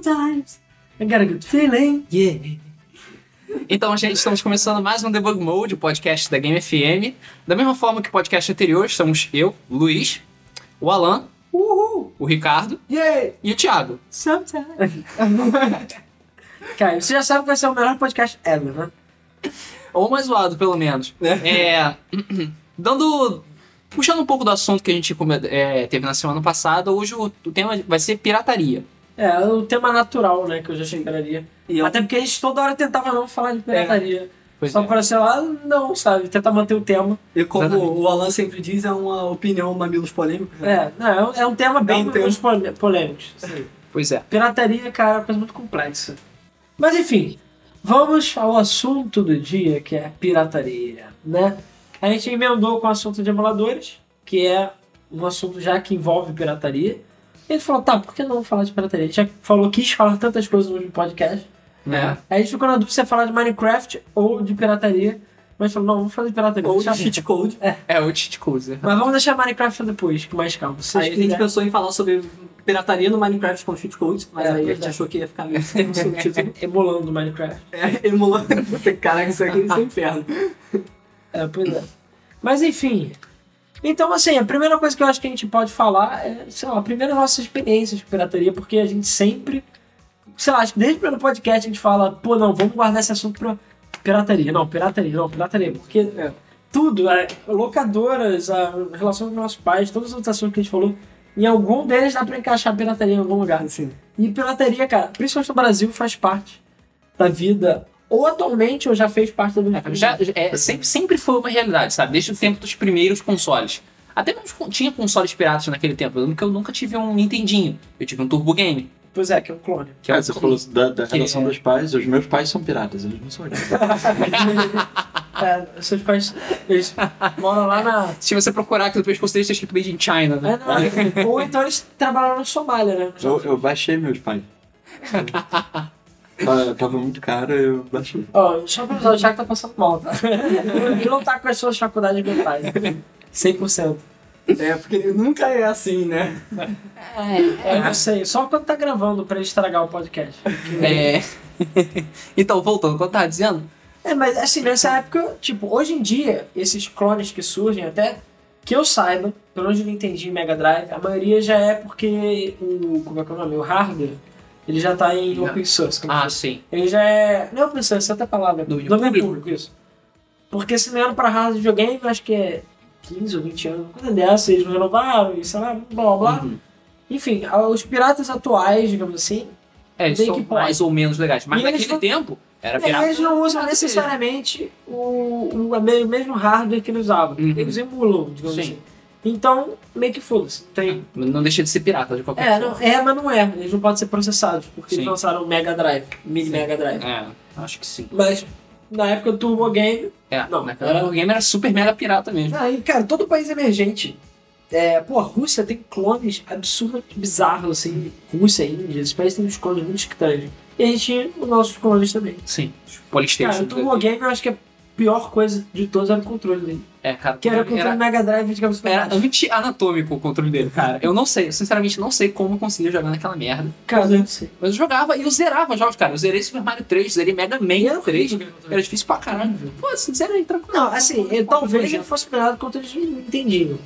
Sometimes I got a good feeling, yeah. Então, gente, estamos começando mais um Debug Mode, o podcast da Game FM. Da mesma forma que o podcast anterior, estamos eu, Luiz, o Alan, Uhul! o Ricardo Yeah! e o Thiago. Sometimes. Cara, você já sabe que vai ser o melhor podcast ever, né? Ou mais zoado, pelo menos. É. Dando. Puxando um pouco do assunto que a gente é, teve na semana passada, hoje o, o tema vai ser pirataria. É, o tema natural, né, que eu já chegaria. Eu- Até porque a gente toda hora tentava não falar de pirataria. Pois Só é. para, sei lá, não, sabe? Tentar manter o tema. E como Exatamente. o Alan sempre diz, é uma opinião mamilos polêmicos. né? É, não, é um- é um tema bem tem- menos polê- polêmico. Sim. Pois é. Pirataria, cara, é uma coisa muito complexa. Mas enfim, vamos ao assunto do dia, que é pirataria, né? A gente emendou com o assunto de emuladores, que é um assunto já que envolve pirataria. E ele falou, tá, por que não falar de pirataria? A gente já falou, quis falar tantas coisas no podcast. É. Aí a gente ficou na dúvida se ia falar de Minecraft ou de pirataria. Mas falou, não, vamos falar de pirataria. Ou de cheat code. É o cheat code. Mas vamos deixar Minecraft depois, com mais calma. Aí a gente quiserem. pensou em falar sobre pirataria no Minecraft com cheat codes, mas É, aí a gente é. achou que ia ficar meio sem subtítulo. Emulando Minecraft. É, emulando. Caraca, isso aqui é um inferno. É, pois é. Mas enfim. Então, assim, a primeira coisa que eu acho que a gente pode falar é, sei lá, primeiro nossas experiências com pirataria, porque a gente sempre. Sei lá, acho que desde o primeiro podcast a gente fala, pô, não, vamos guardar esse assunto pra pirataria. Não, pirataria, não, pirataria. Porque É. tudo, é, locadoras, a relação com nossos pais, todos os outros assuntos que a gente falou, em algum deles dá pra encaixar pirataria em algum lugar. Assim, E pirataria, cara, principalmente no Brasil, faz parte da vida, ou atualmente, ou já fez parte da vida. É, já, é, sempre, sempre foi uma realidade, sabe? Desde o tempo dos primeiros consoles. Até mesmo tinha consoles piratas naquele tempo. Eu lembro que eu nunca tive um Nintendinho. Eu tive um Turbo Game. Pois é, que é um clone. Que é É, um você falou da, da relação é- dos pais. Os meus pais são piratas, eles não são piratas. É, seus pais, eles moram lá na... Se você procurar aqui no pescoço deles, tá escrito Made in China, É, né? não, ou então eles trabalharam na Somália, né? eu, eu baixei meus pais. Tava- Tava muito caro, eu baixei. Ó, só pra avisar, o Thiago tá passando mal, tá? Ele não tá com as suas faculdades mentais. 100%. é, porque nunca é assim, né? É, eu sei. Só quando tá gravando pra estragar o podcast. É. então, voltando, quando tava dizendo, É, mas assim, nessa época, tipo, hoje em dia, esses clones que surgem até, que eu saiba, pelo menos eu não entendi em Mega Drive, a maioria já é porque o. Como é que é o nome? O hardware, ele já tá em open source. ah, sim. Ele já é. Não é open source, é outra palavra. Domínio Domínio público. público, isso. Porque se não pra hardware de videogame, acho que é 15 ou 20 anos, coisa dessa, eles não renovaram, e sei lá, blá blá. Uhum. Enfim, os piratas atuais, digamos assim, É, eles são mais ou menos legais. Mas E naquele não- tempo, era É, pirata. eles não usam necessariamente o, o, a o mesmo hardware que eles usavam. Uhum. Eles emulam, digamos Sim. assim. Então, meio que foda-se. Tem... mesmo. Não deixa de ser pirata de qualquer É, forma. não, é, mas não é. Eles não podem ser processados, porque Sim. eles lançaram o Mega Drive, Mini Sim. Mega Drive. É, acho que sim. Mas na época do Turbo Game. É, Não, era- época o game era super mega pirata mesmo. Ah, e, cara, todo país emergente. É, pô, a Rússia tem clones absurdamente bizarros, assim. Rússia, Índia, esses países têm uns clones muito estranhos. E a gente tinha os nossos clones também. Sim, os Cara, Polystation. o Turbo Game eu acho que a pior coisa de todos era o controle dele. É, cara. Que era o controle era, Mega Drive, digamos assim. era anti-anatômico o controle dele, cara. Eu não sei, eu sinceramente não sei como eu conseguia jogar naquela merda. Cara, eu não sei. Mas eu jogava e eu zerava jogos, cara. Eu zerei Super Mario 3, zerei Mega Man E era 3. horrível. Era difícil pra caralho. Pô, assim, zerei, tranquilo. Não, assim, eu, talvez ele fosse melhor do que outros entendiam.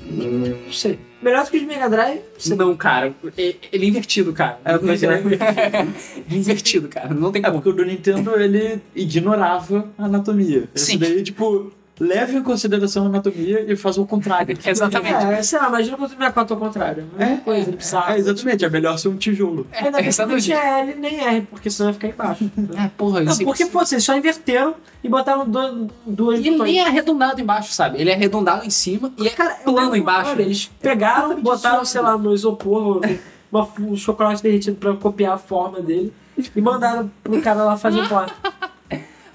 Não sei. Melhor do que os Mega Drive. Não, cara. é- Ele é invertido, cara. É, pois é. Ele é invertido, cara. Não tem É, como. porque o do Nintendo, ele ignorava a anatomia. Sim. Esse daí, tipo, leva em consideração a anatomia e faz o contrário. Exatamente. É, sei lá, imagina quando o 64 ao contrário. É, coisa bizarra. É, exatamente. É melhor ser um tijolo. Que não exatamente. tinha L nem R, porque senão ia ficar embaixo. É, porra, Não, isso porque, pô, vocês só inverteram e botaram do, duas E ele nem é arredondado embaixo, sabe? Ele é arredondado em cima e é Cara, é plano embaixo. cara, Eles pegaram, botaram, sei lá, no isopor uma, um chocolate derretido pra copiar a forma dele e mandaram pro cara lá fazer o plato.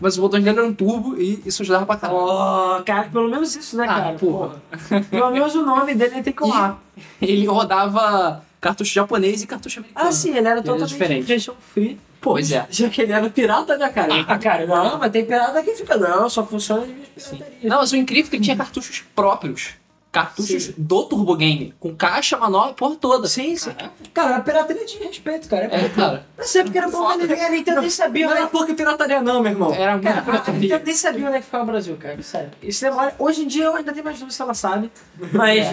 Mas os botões dele eram turbo e isso ajudava pra caralho. Oh, cara, pelo menos isso, né, Ah, cara? porra. Pelo menos o nome dele tem que honrar. Ele rodava cartucho japonês e cartucho americano. Ah, sim, ele era Ele totalmente diferente. free. Pô, Pois é. Já que ele era pirata, né, cara? Ah, cara, não, mas tem pirata que fica, não, só funciona de pirataria. Não, mas o incrível é que ele tinha cartuchos próprios cartuchos do Turbo Game, com caixa, manual, a porra toda. Sim, sim. Cara, a pirataria tinha respeito, cara. É, cara. Mas é porque era bom, né? a Nintendo nem sabia, Não né? era pouca pirataria não, meu irmão. Era muito Cara, a pirataria. Nintendo nem sabia onde é que ficava o Brasil, cara. Sério. Isso demora. Hoje em dia eu ainda tenho mais dúvida se ela sabe. Mas.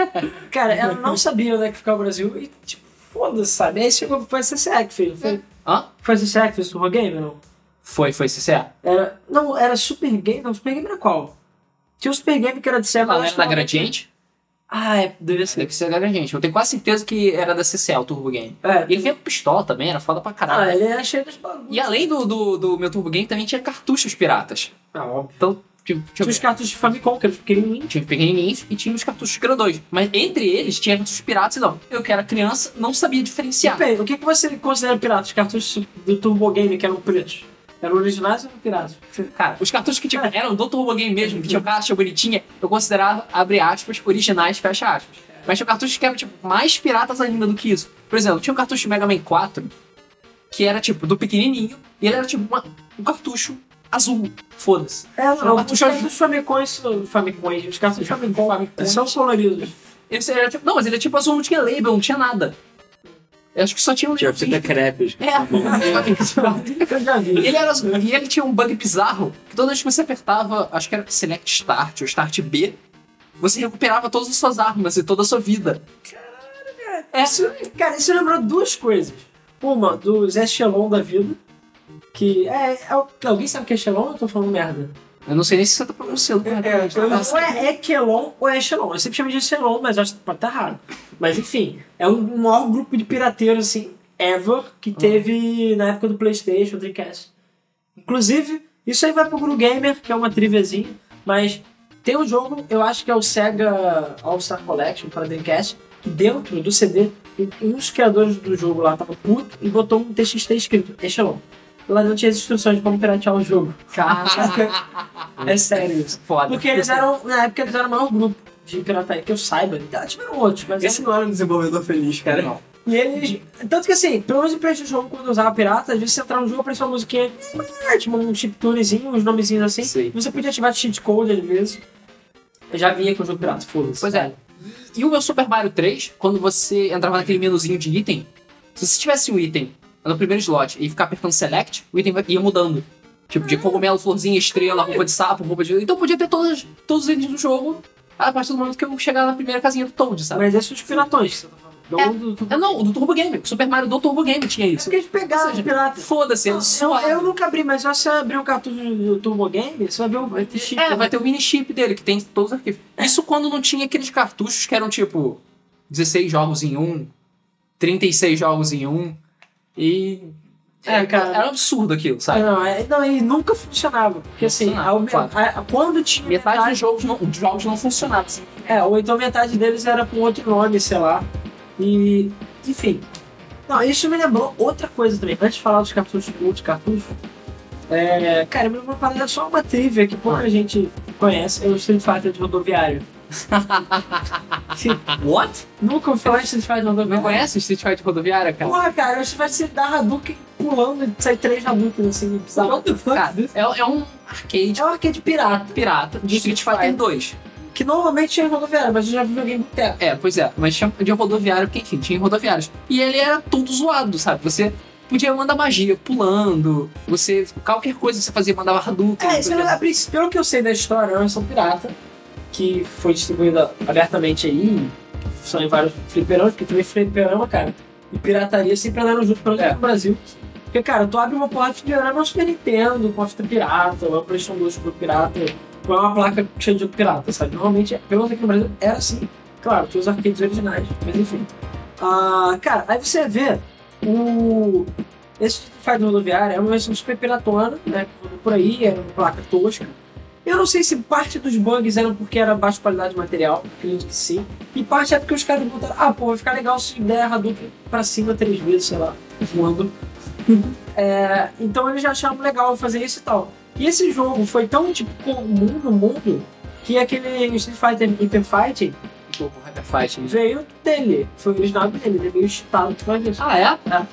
cara, ela não sabia onde é que ficava o Brasil e, tipo, foda-se, sabe? Aí chegou, foi a CCE que fez. Foi, Hã? foi a CCE que fez o Turbo Game, não? Foi, foi CCA. Era. Não, era Super Game. Não, Super Game era qual? Tinha o Super Game que era de lá, não era da Gradiente? Ah, é, devia ser. Deve ser da Gradiente. Eu tenho quase certeza que era da CCA, o Turbo Game. É. E ele vinha com pistola também, era foda pra caralho. Ah, ele era cheio dos bagulhos. E além do, do, do meu Turbo Game, também tinha cartuchos piratas. Ah, óbvio. Então, tipo, Tinha tinha, os cartuchos de Famicom, que eram pequenininhos. tinha os pequenininhos e tinha os cartuchos grandões. Mas entre eles tinha cartuchos piratas e não. Eu que era criança, não sabia diferenciar. Bem, o que, que você considera pirata? Os cartuchos do Turbo Game que eram pretos? Eram originais ou piratas? Cara, os cartuchos que tipo, eram do Turbo Game mesmo, que tinha caixa bonitinha, eu considerava, abre aspas, originais, fecha aspas. Mas tinha cartuchos que eram, tipo, mais piratas ainda do que isso. Por exemplo, tinha um cartucho de Mega Man 4, que era, tipo, do pequenininho, e ele era, tipo, uma- um cartucho azul. Foda-se. É, Não, os cartucho cartuchos Famicons, Famicons, os cartuchos Famicom são coloridos. Ele era, tipo, não, mas ele é tipo azul, não tinha label, não tinha nada. Eu acho que só tinha um Tinha fita crepes. É, Eu já vi. ele era. E ele tinha um bug bizarro, que toda vez que você apertava, acho que era Select Start ou Start B, você recuperava todas as suas armas e toda a sua vida. É, Isso, cara, isso lembrou duas coisas. Uma, dos Echelon da vida, que é, é Alguém sabe o que é Echelon ou eu tô falando merda? Eu não sei nem se você tá pronunciando. É, Ou é Ekelon ou é Echelon. Eu sempre chamei de Echelon, mas acho que pode estar errado. Mas enfim, é o maior grupo de pirateiros, assim, ever, que teve na época do Playstation, Dreamcast. Inclusive, isso aí vai pro Guru Gamer, que é uma triviazinha, mas tem um jogo, eu acho que é o Sega All-Star Collection para Dreamcast, que dentro do CD, um dos criadores do jogo lá tava puto e botou um TXT escrito Echelon. Lá dentro tinha as instruções de como piratear o jogo. Caraca, é sério isso. Foda. Porque eles eram, na época, eles eram o maior grupo de pirataria que eu saiba. Ah, Tiveram outros, mas Esse não era um desenvolvedor feliz, cara. Não. E eles. Tanto que assim, pelo menos em PlayStation 1, quando eu usava pirata, às vezes você entrava no jogo, aparecia uma musiquinha, tipo um chiptunezinho, uns nomezinhos assim. Sei. Você podia ativar cheat code às vezes. Eu já vinha com o jogo pirata, foda-se. Pois é. E o meu Super Mario 3, quando você entrava naquele menuzinho de item, se você tivesse um item no primeiro slot e ficar apertando select, o item vai- ia mudando. Tipo, de cogumelo, florzinha, estrela, roupa de sapo, roupa de. Então podia ter todos, todos os itens do jogo a partir do momento que eu chegar na primeira casinha do Toad, sabe? Mas esses são os piratões que você tá falando. Não do- do- É, não, o do Turbo Game. O Super Mario do Turbo Game tinha É isso. porque eles pegaram os seja, piratas. Foda-se, Eu, é suave. eu nunca abri, mas só se você abrir um cartucho do Turbo Game, você vai ver o chip. É, vai ter o mini chip dele, que tem todos os arquivos. Isso quando não tinha aqueles cartuchos que eram tipo 16 jogos em um, 36 jogos em um. E. É, cara. Era um absurdo aquilo, Ah, sabe? Não, é, não, e nunca funcionava. Porque assim, me- claro. a- quando tinha. Metade dos jogos não, dos jogos não funcionava. Assim. É, ou então metade deles era com outro nome, sei lá. E. Enfim. Não, isso me lembrou outra coisa também. Antes de falar dos cartuchos, outros cartuchos. É, cara, me lembrou uma parada só uma trivia que pouca gente conhece. É o Street Fighter de rodoviário. What? Nunca ouvi falar em Street Fighter de Não conhece Street Fighter rodoviária, cara? Porra, cara, o Street Fighter você dá Hadouken pulando e sai três Hadouken assim, bizarro. What the fuck? Cara, é, é um arcade É um arcade pirata. pirata de Street Fighter 2. Que normalmente tinha em rodoviário, mas eu já vi muito tempo. É, pois é, mas tinha de rodoviário, porque enfim, tinha rodoviários. E ele era todo zoado, sabe? Você podia mandar magia pulando, você. qualquer coisa você fazia, mandava Hadouken. É, isso podia- é, a princípio, pelo que eu sei da história, é uma versão pirata que foi distribuída abertamente aí, são em vários fliperamas, porque também fliperama, cara, e pirataria sempre andaram junto pelo É. Brasil. Porque, cara, tu abre uma porta de fliperama no Super Nintendo, com a fita pirata, ou é um PlayStation 2 com pirata, ou é uma placa cheia de jogo pirata, sabe? Normalmente, pelo menos aqui no Brasil, era assim. Claro, tinha os arcades originais, mas enfim. Ah, cara, aí você vê o... Esse Street Fighter rodoviário é uma versão super piratona, né? Por aí, era uma placa tosca. Eu não sei se parte dos bugs eram porque era baixa qualidade de material, acredito que sim. E parte é porque os caras botaram, ah, pô, vai ficar legal se der Hadouken pra cima três vezes, sei lá, voando. É, então eles já acharam legal fazer isso e tal. E esse jogo foi tão, tipo, comum no mundo que aquele Street Fighter Hyper Fighting Pô, o Hyper Fight. né? veio dele. Foi original dele, ele é meio chitado por disso. Ah, é?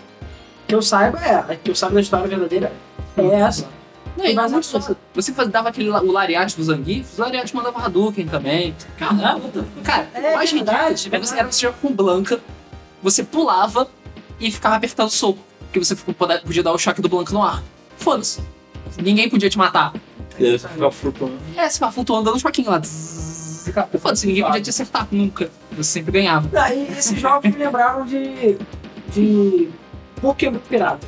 Que eu saiba é, que eu saiba da história verdadeira é essa. Não, e Mas muitos, a- Você faz- dava aquele o Lariat do Zangief, o Lariat mandava Hadouken também. Caramba, Cara, É mais verdade, ridículo é era você jogar com Blanca, você pulava e ficava apertando o soco. Porque você ficou- podia podia dar o choque do Blanca no ar. Foda-se. Ninguém podia te matar. Aí você ficava flutuando. É, você ficava flutuando dando um choquinho lá. Foda-se, ninguém podia te acertar nunca. Você sempre ganhava. Ah, e esses jogos me lembraram de. de. Pokémon Pirata.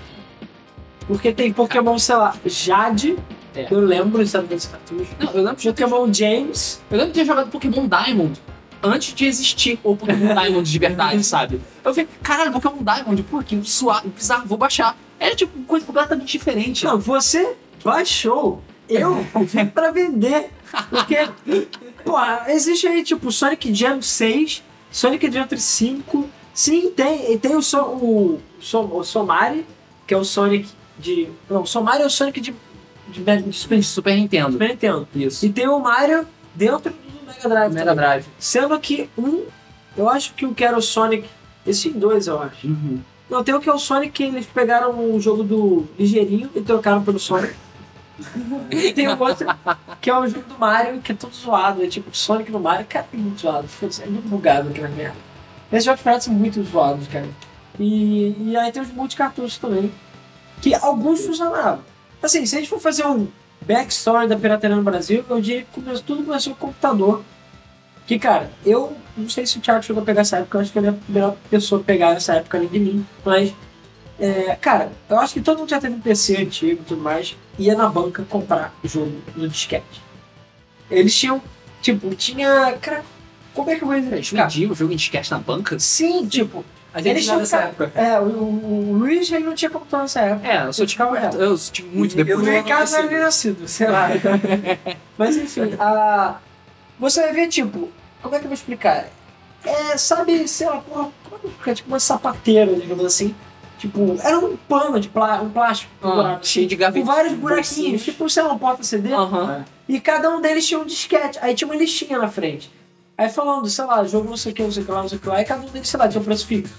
Porque tem Pokémon, sei lá, Jade. É. Eu lembro sabe, desse cartucho. Não, eu lembro, de, Pokémon James. eu lembro de ter jogado Pokémon Diamond antes de existir o Pokémon Diamond de verdade, sabe? Eu falei, caralho, Pokémon Diamond, pô, que suave, bizarro, vou baixar. Era tipo coisa completamente diferente. Não, você baixou. Eu vim pra vender. Porque, pô, existe aí tipo Sonic Jam 6, Sonic Adventure 5. Sim, tem. E tem o, so, o, so, o Somari, que é o Sonic de. Não, o Somari é o Sonic de, de, Super, Super Nintendo. Super Nintendo. Isso. E tem o Mario dentro do Mega Drive. Mega também. Drive. Sendo que um, eu acho que o que era o Sonic. Esses dois, eu acho. Não, tem o que é o Sonic que eles pegaram o jogo do Ligeirinho e trocaram pelo Sonic. e tem o outro que é o jogo do Mario, que é todo zoado. É tipo Sonic no Mario, cara, é muito zoado. É muito bugado aquela merda. Esses jogos são muito zoados, cara. E, e aí tem os multicartuchos também. Que alguns funcionavam. Assim, se a gente for fazer um backstory da pirataria no Brasil, eu diria que começou- tudo começou com o computador. Que, cara, eu não sei se o Thiago chegou a pegar essa época, eu acho que ele é a primeira pessoa a pegar essa época além de mim. Mas, é, cara, eu acho que todo mundo já teve um PC antigo e tudo mais, ia na banca comprar o jogo no disquete. Eles tinham, tipo, tinha. Cara, como é que eu vou explicar? Vendia o jogo em disquete na banca? Sim, tipo, A gente já tinham nessa ca- época. é, o, o, o Luiz ele não tinha computador nessa época. É, eu só tive, ficava- eu tive muito Eu depois. O não Ricardo nasci. não era nem nascido, sei lá. Mas enfim, a... você vai ver, tipo, como é que eu vou explicar? É, sabe, sei lá, porra, como é que eu vou explicar? Tipo uma sapateira, digamos assim. Tipo, era um pano de plá- um plástico Ah, buraco, cheio de com gavetinhas. vários buraquinhos, tipo, sei lá, um porta-CD. E cada um deles tinha um disquete. Aí tinha uma listinha na frente. Aí falando, sei lá, jogo não sei o que, não sei o que lá, não sei o que lá. E cada um deles, sei lá, tinha um preço fixo.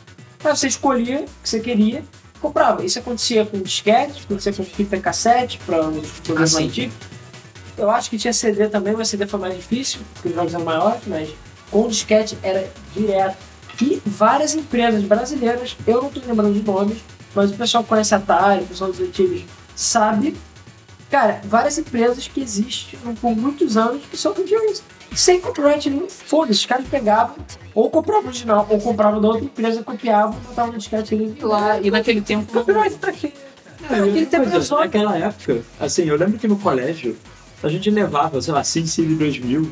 Aí você escolhia o que você queria e comprava. Isso acontecia com disquete, acontecia com fita cassete, para os programas Ah, antigos. Eu acho que tinha CD também, mas CD foi mais difícil, porque os jogos eram maiores, mas com disquete era direto. E várias empresas brasileiras, eu não tô lembrando de nomes, mas o pessoal conhece a Atari, o pessoal dos antigos, sabe. Cara, várias empresas que existem por muitos anos que só vendiam isso. Sem copyright nenhum, foda-se, os caras pegavam, ou compravam original, ou compravam da outra empresa, copiavam, botavam no disquete ali. E lá, e naquele tempo. Copyright pra quê? É, Aquele outra tempo coisa, era só- Naquela época, assim, eu lembro que no colégio a gente levava, sei lá, SimCity 2000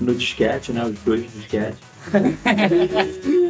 no disquete, né? Os dois disquetes.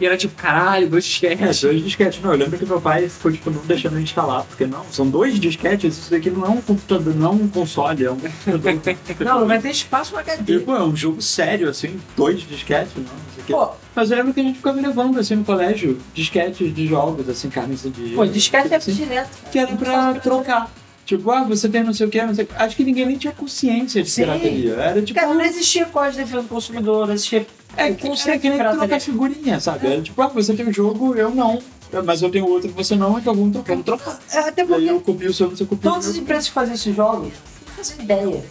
E era tipo, caralho, dois É, disquetes. dois disquetes. Não, eu lembro que meu pai ficou, tipo, não deixando eu instalar, porque não, são dois disquetes, isso daqui não é um computador, não é um console, é um computador. Não, vai ter espaço no HD. tipo, é um jogo sério, assim, dois disquetes, não. Pô, Mas eu lembro que a gente ficava levando, assim, no colégio, disquetes de jogos, assim, carnes de... pô, disquete é assim, direto. que era pra trocar. Tipo, ah, você tem não sei o que, não sei o que. Acho que ninguém nem tinha consciência de Sim. Era tipo. Cara, não existia código de defesa do consumidor, não existia é o que, conceito era que nem trocar figurinha, sabe? Era tipo, ah, você tem um jogo, eu não. Mas eu tenho outro, você não, então vamos trocar. Vamos trocar. É, Até E aí porque eu copio o seu, você copia todas as empresas que fazem esses jogos não fazem ideia.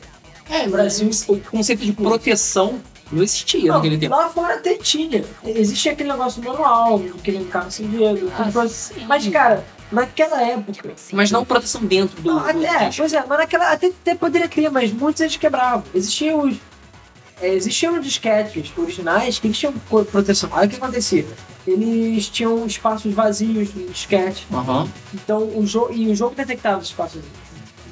É, no Brasil, o conceito de proteção não existia Não, naquele tempo. lá fora até tinha. Existia aquele negócio manual, aquele carro sem dedo, Ah. Mas, cara, naquela época. Mas não proteção dentro do. Não, do até, pois é, mas naquela até, até poderia ter, mas muitos eles quebravam. Existiam os. É, existiam disquetes originais que tinham proteção. Aí o que acontecia? Eles tinham espaços vazios no disquete. Aham. Então o jogo. E o jogo detectava os espaços vazios.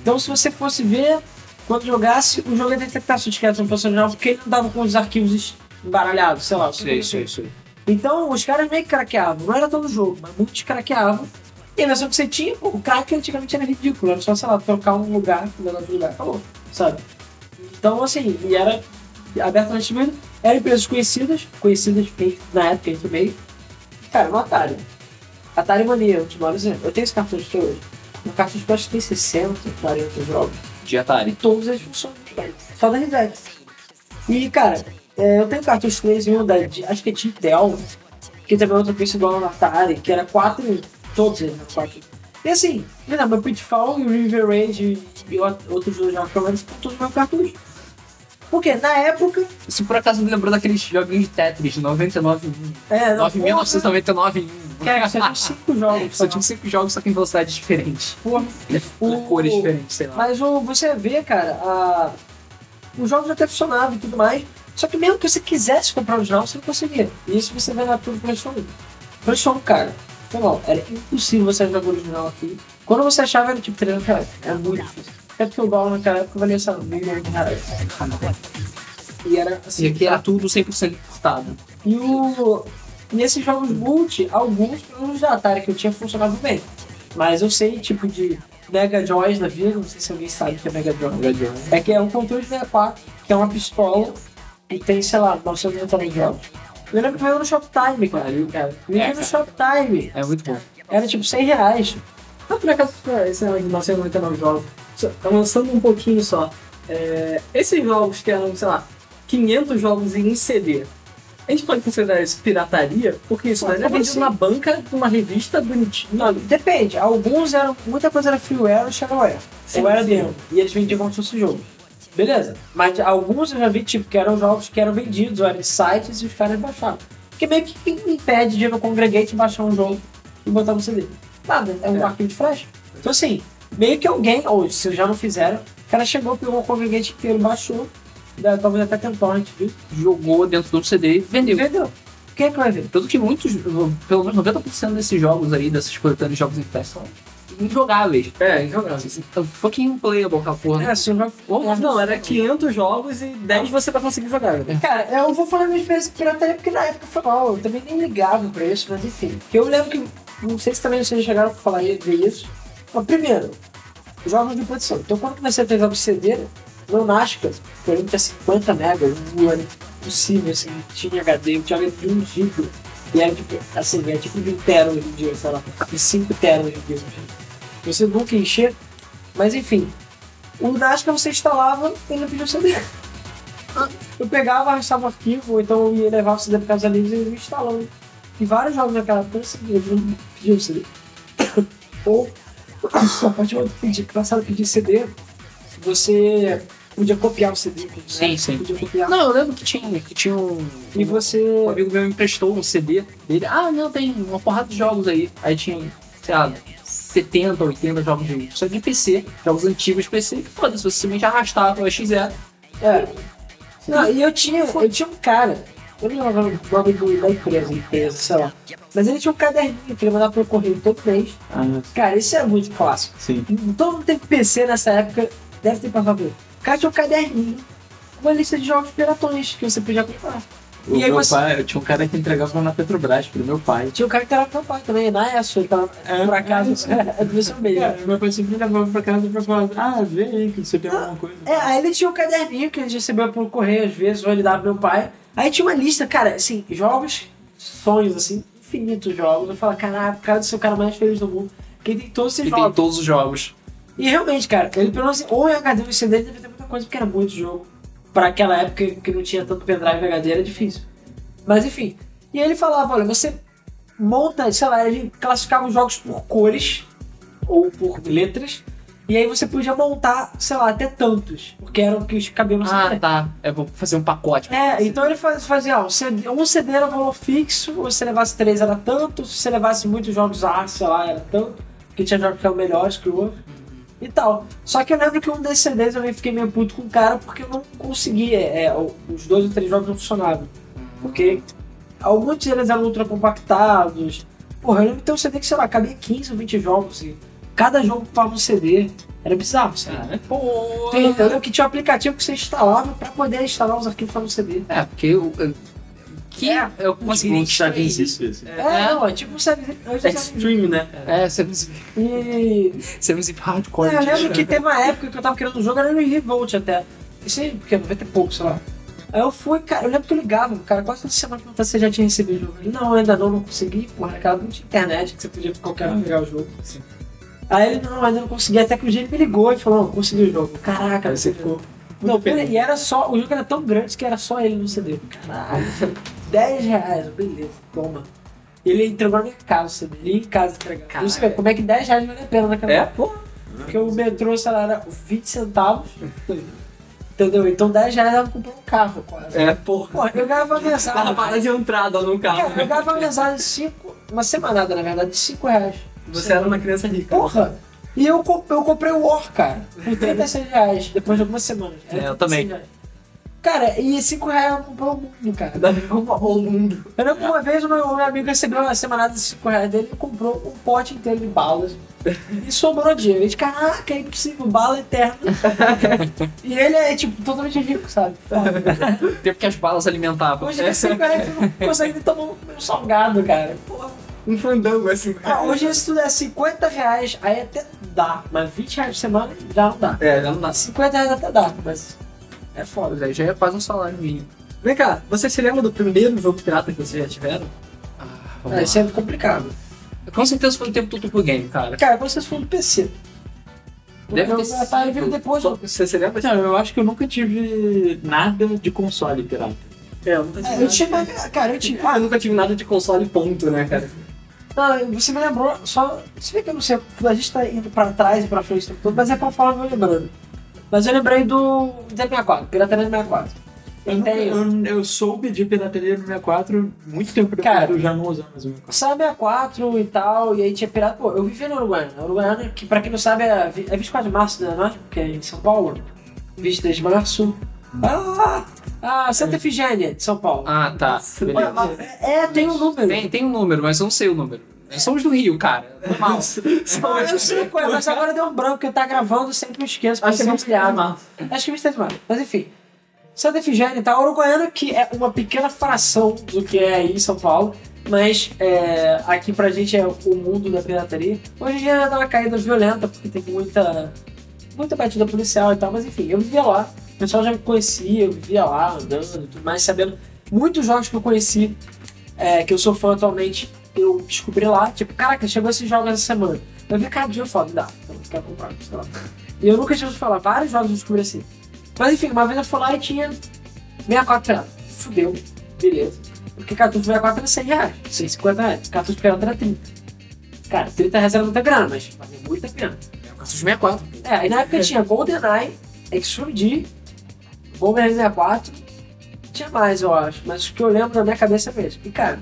Então se você fosse ver, quando jogasse, o jogo ia detectar se o disquete não fosse original, porque ele não dava com os arquivos embaralhados, sei lá. Sei, sei, sei. Então os caras meio que craqueavam. Não era todo jogo, mas muitos craqueavam. E a versão que você tinha, pô, o crack antigamente era ridículo. Era só, sei lá, trocar um lugar com outro lugar. Acabou, sabe? Então, assim, e era aberto na Steam. Eram empresas conhecidas, conhecidas na época entre meio. Cara, no Atari. Atari Mania, eu te mando exemplo. Eu tenho esse cartucho até hoje. No cartucho que eu acho que tem 60, 40 jogos. De Atari. E todos eles funcionam. Só da Reset. E, cara, é, eu tenho cartucho 3 e um da, de- acho que é Tintel, que também é outra coisa igual no Atari, que era 4, todos eles, né, 4. E assim, me lembra, Pitfall e o River Raid e outros dois jogos eu lembro estão todos no meu cartucho. Porque na época. Isso por acaso me lembrou daqueles joguinhos de Tetris, 99 É, não, 9.999 em um. Cara, você tinha cinco jogos. Só tinha cinco jogos, só que em velocidades diferentes. Porra. O- cores diferentes, sei lá. Mas o, você vê, cara, a... os jogos até funcionavam e tudo mais. Só que mesmo que você quisesse comprar o original, você não conseguia. E isso você vê na tudo PlayStation 1. PlayStation 1, cara, foi mal. Era impossível você jogar o original aqui. Quando você achava, era tipo 300 reais. Era muito difícil. Até porque o dólar naquela época valia, sei lá, reais. E era assim. E aqui era tudo 100% importado. E o. Nesses jogos multi, alguns, menos da Atari que eu tinha, funcionavam bem. Mas eu sei, tipo, de Mega Joys da vida, não sei se alguém sabe o que é Mega Joy. É que é um controle de 64, que é uma pistola, e tem, sei lá, 999 jogos. Eu lembro que eu ia no Shoptime, cara. cara. Eu ia É, no cara. Shoptime. É muito bom. Era tipo 100 reais. Ah, por acaso, esse negócio de 999 jogos, só- avançando um pouquinho só, é, esses jogos que eram, sei lá, 500 jogos em um CD, a gente pode considerar isso pirataria? Porque isso daí é vendido assim? na banca de uma revista bonitinha. Não, depende. Alguns eram. Muita coisa era freeware ou shareware. Sim, ou era demo. E eles vendiam como se fosse jogo. Beleza. Mas alguns eu já vi, tipo, que eram jogos que eram vendidos, ou eram de sites e os caras baixavam. Porque meio que impede de ir no Congregate baixar um jogo e botar no CD? Nada, é um É. arquivo de flash. Então assim, meio que alguém, ou se já não fizeram, o cara chegou, pegou o Congregate inteiro, baixou, da- talvez até tentou antes disso, Jogou dentro do CD e vendeu. vendeu. Quem é que vai ver? Tanto que muitos, pelo menos 90% desses jogos aí, dessas coletâneas de jogos em flash, são injogáveis. É, injogável. Fucking playable aquela porra. É, assim, vai... Não, era 500 jogos e 10 você vai conseguir jogar. né? Cara, eu vou falar minha experiência com pirataria porque na época foi mal. Eu também nem ligava pra isso, mas enfim. Porque eu lembro que. Não sei se também vocês chegaram a falar e ver isso. Mas primeiro, jogos de produção. Então quando comecei a ter jogos CD, Nascar, por exemplo, tinha 50 megas, não era impossível, assim, tinha HD, eu tinha HD de 1 GB. E era tipo, assim, era tipo de 1 tera hoje em dia, sei lá, de 5 tera hoje em dia. Você nunca encher. Mas enfim, o Nascar você instalava e não pedia CD. Eu pegava, arrastava o arquivo, ou então eu ia levar o CD para casa livre e ia instalando. E vários jogos naquela época eu não pediam CD. ou, a partir do momento que pedir- que passaram a pedir CD, você podia copiar o CD. né? Sim, sim. Podia copiar. Não, eu lembro que tinha, que tinha um. E você. Um amigo meu me emprestou um CD dele. Ah, não, tem uma porrada de jogos aí. Aí tinha, sei lá, 70, 80 jogos de, só de PC, jogos antigos de PC, que foda-se, você simplesmente arrastava o XZ. É. Não, e eu tinha, eu tinha um cara, eu não lembro o nome do- da empresa, empresa, sei lá. Mas ele tinha um caderninho que ele mandava pro correio todo mês. Ah, Cara, isso é muito clássico. sim. Todo mundo teve PC nessa época, deve ter passado por. O cara tinha um caderninho com uma lista de jogos piratões que você podia comprar. O E aí meu você- pai, eu tinha um cara que entregava na Petrobras pro meu pai. Tinha um cara que era meu pai também, na ESO, ele tava por acaso, é, do seu meio. É, meu pai sempre levava pra casa pra falar, ah, vê aí que você tem alguma coisa. É, aí ele tinha um caderninho que ele recebeu pelo correio às vezes, ou ele dava pro meu pai. Aí tinha uma lista, cara, assim, jogos, sonhos, assim, infinitos jogos. Eu falo, caraca, o cara deve ser o cara mais feliz do mundo. Que ele tem todos esses E tem jogos. todos os jogos. E realmente, cara, ele pelo menos, ou em HD ou em CD, ele deve ter muita coisa, porque era muito jogo. Pra aquela época que não tinha tanto pendrive e HD, era difícil. Mas enfim. E aí ele falava, olha, você monta, sei lá, ele classificava os jogos por cores ou por letras. E aí você podia montar, sei lá, até tantos. Porque eram que os no Ah, tá. Eu vou fazer um pacote. É, então ele faz- fazia, ó, um CD, um CD era valor fixo, se você levasse três era tanto, se você levasse muitos jogos A, sei lá, era tanto, porque tinha jogos que eram melhores que o outro e tal. Só que eu lembro que um desses CDs eu fiquei meio puto com o cara porque eu não conseguia, é, os dois ou três jogos não funcionavam. Porque alguns deles eram ultra compactados. Porra, eu lembro de ter um CD que, sei lá, cabia 15 ou 20 jogos e cada jogo ocupava um CD. Era bizarro, sabe? Pô. Tem- Eu lembro que tinha um aplicativo que você instalava pra poder instalar os arquivos no CD. É, porque eu. eu- Que É, eu Mas consegui. não sabe isso. isso. É, não, é tipo um servidor. É stream, né? É, Seven E. Zip Hardcore. É, eu lembro que teve uma época que eu tava querendo um jogo, era no Revolt até. Isso aí, porque 90 e pouco, sei lá. Aí eu fui, cara, eu lembro que eu ligava, o cara, quase toda semana perguntava se você já tinha recebido o jogo. Ele, não, ainda não, não consegui, porra, naquela não tinha internet que você podia qualquer um pegar o jogo. Aí ele, não, ainda não consegui, até que o ele me ligou e falou, não, consegui o jogo. Caraca, você ficou. Não, pera, e era só, o jogo era tão grande que era só ele no CD. Caralho, 10 reais, beleza, toma. Ele entregou na minha casa, sabe? Ele ia em casa entregar. Caralho. Você vê como é que 10 reais vale a pena naquela É, pô. Porque o metrô, sei lá, era 20 centavos. Entendeu? Então 10 reais ela comprou um carro quase. É, pô. Pô, eu ganhava Tava mensagem. para de entrada no carro. Cara, eu ganhava mensagem de 5. Uma semanada, na verdade, de 5 reais. Você era uma criança rica. Porra! E eu, eu comprei o War, cara, por 36 reais, depois de algumas semanas. É, eu 36 também. reais. Cara, e 5 reais ela comprou o mundo, cara. Da o mundo. Eu lembro que uma vez o meu, meu amigo recebeu uma semanada de 5 reais dele e comprou um pote inteiro de balas. E sobrou dinheiro. Ele disse, caraca, é impossível, bala eterna. e ele é, tipo, totalmente rico, sabe? Tempo que as balas alimentavam. Hoje é 5 reais tu não consegue nem tomar um salgado, cara. Porra. Um fandango assim. Ah, hoje isso tudo é 50 reais, aí até dá. Mas 20 reais por semana já não dá. É, já não dá. 50 reais até dá, mas é foda. É, já é quase um salário mínimo. Vem cá, você se lembra do primeiro jogo pirata que vocês já tiveram? Ah, É, isso é complicado. Com certeza foi no tempo do Tutu Game, cara. Cara, quando vocês foram do PC. Deve o ter veio depois. Só- Você se lembra? Não, eu acho que eu nunca tive nada de console pirata. É, eu nunca tive É, eu cara, eu tinha. Ah, eu nunca tive nada de console ponto, né, cara? Não, você me lembrou, só. Você vê que eu não sei, a gente tá indo pra trás e pra frente o tempo todo, mas é pra falar meu lembrando. Mas eu lembrei do D64, Pirataria do 64. Eu, Eu tenho. eu, eu soube de pirataria no 64 muito tempo depois Cara, eu já não usar mais o 64. Saiu 64 e tal, e aí tinha pirata. Pô, eu vivi na Uruguaiana. A Uruguaiana, que pra quem não sabe é, é 24 de março, né? Não é? Porque é em São Paulo. 23 de março. Ah! Ah, Santa Efigênia, de São Paulo. Ah, tá. Olha, Beleza. mas- é, tem um número. Tem, tem um número, mas eu não sei o número. Nós somos do Rio, cara. Normal. Não, eu sei qual é, mas agora deu um branco, que eu tá gravando, sempre me esqueço, Acho que é eu muito sou humilhado. massa. Acho que é 23 de março. Mas enfim. Santa Efigênia, tá? Uruguaiana, que é uma pequena fração do que é aí em São Paulo. Mas é, aqui pra gente é o mundo da pirataria. Hoje em dia dá uma caída violenta, porque tem muita, muita batida policial e tal. Mas enfim, eu vivia lá. O pessoal já me conhecia, eu vivia lá, andando e tudo mais, sabendo muitos jogos que eu conheci, é, que eu sou fã atualmente, eu descobri lá. Tipo, caraca, chegou esses jogos essa semana. Eu vi, cara, dia foda, dá. Então, quero comprar, sei lá. E eu nunca tinha ouvido falar, vários jogos eu descobri assim. Mas enfim, uma vez eu fui lá e tinha 64 pirata. Fudeu, beleza. Porque cartucho 64 era 100 reais, 150 reais. Cartucho pirata era 30. Cara, 30 reais era muita grana, mas valia muito a pena. É o Caçus 64. É, aí na época tinha GoldenEye, Extreme D, Bomber 64, tinha mais, eu acho, mas o que eu lembro na minha cabeça é mesmo. E cara,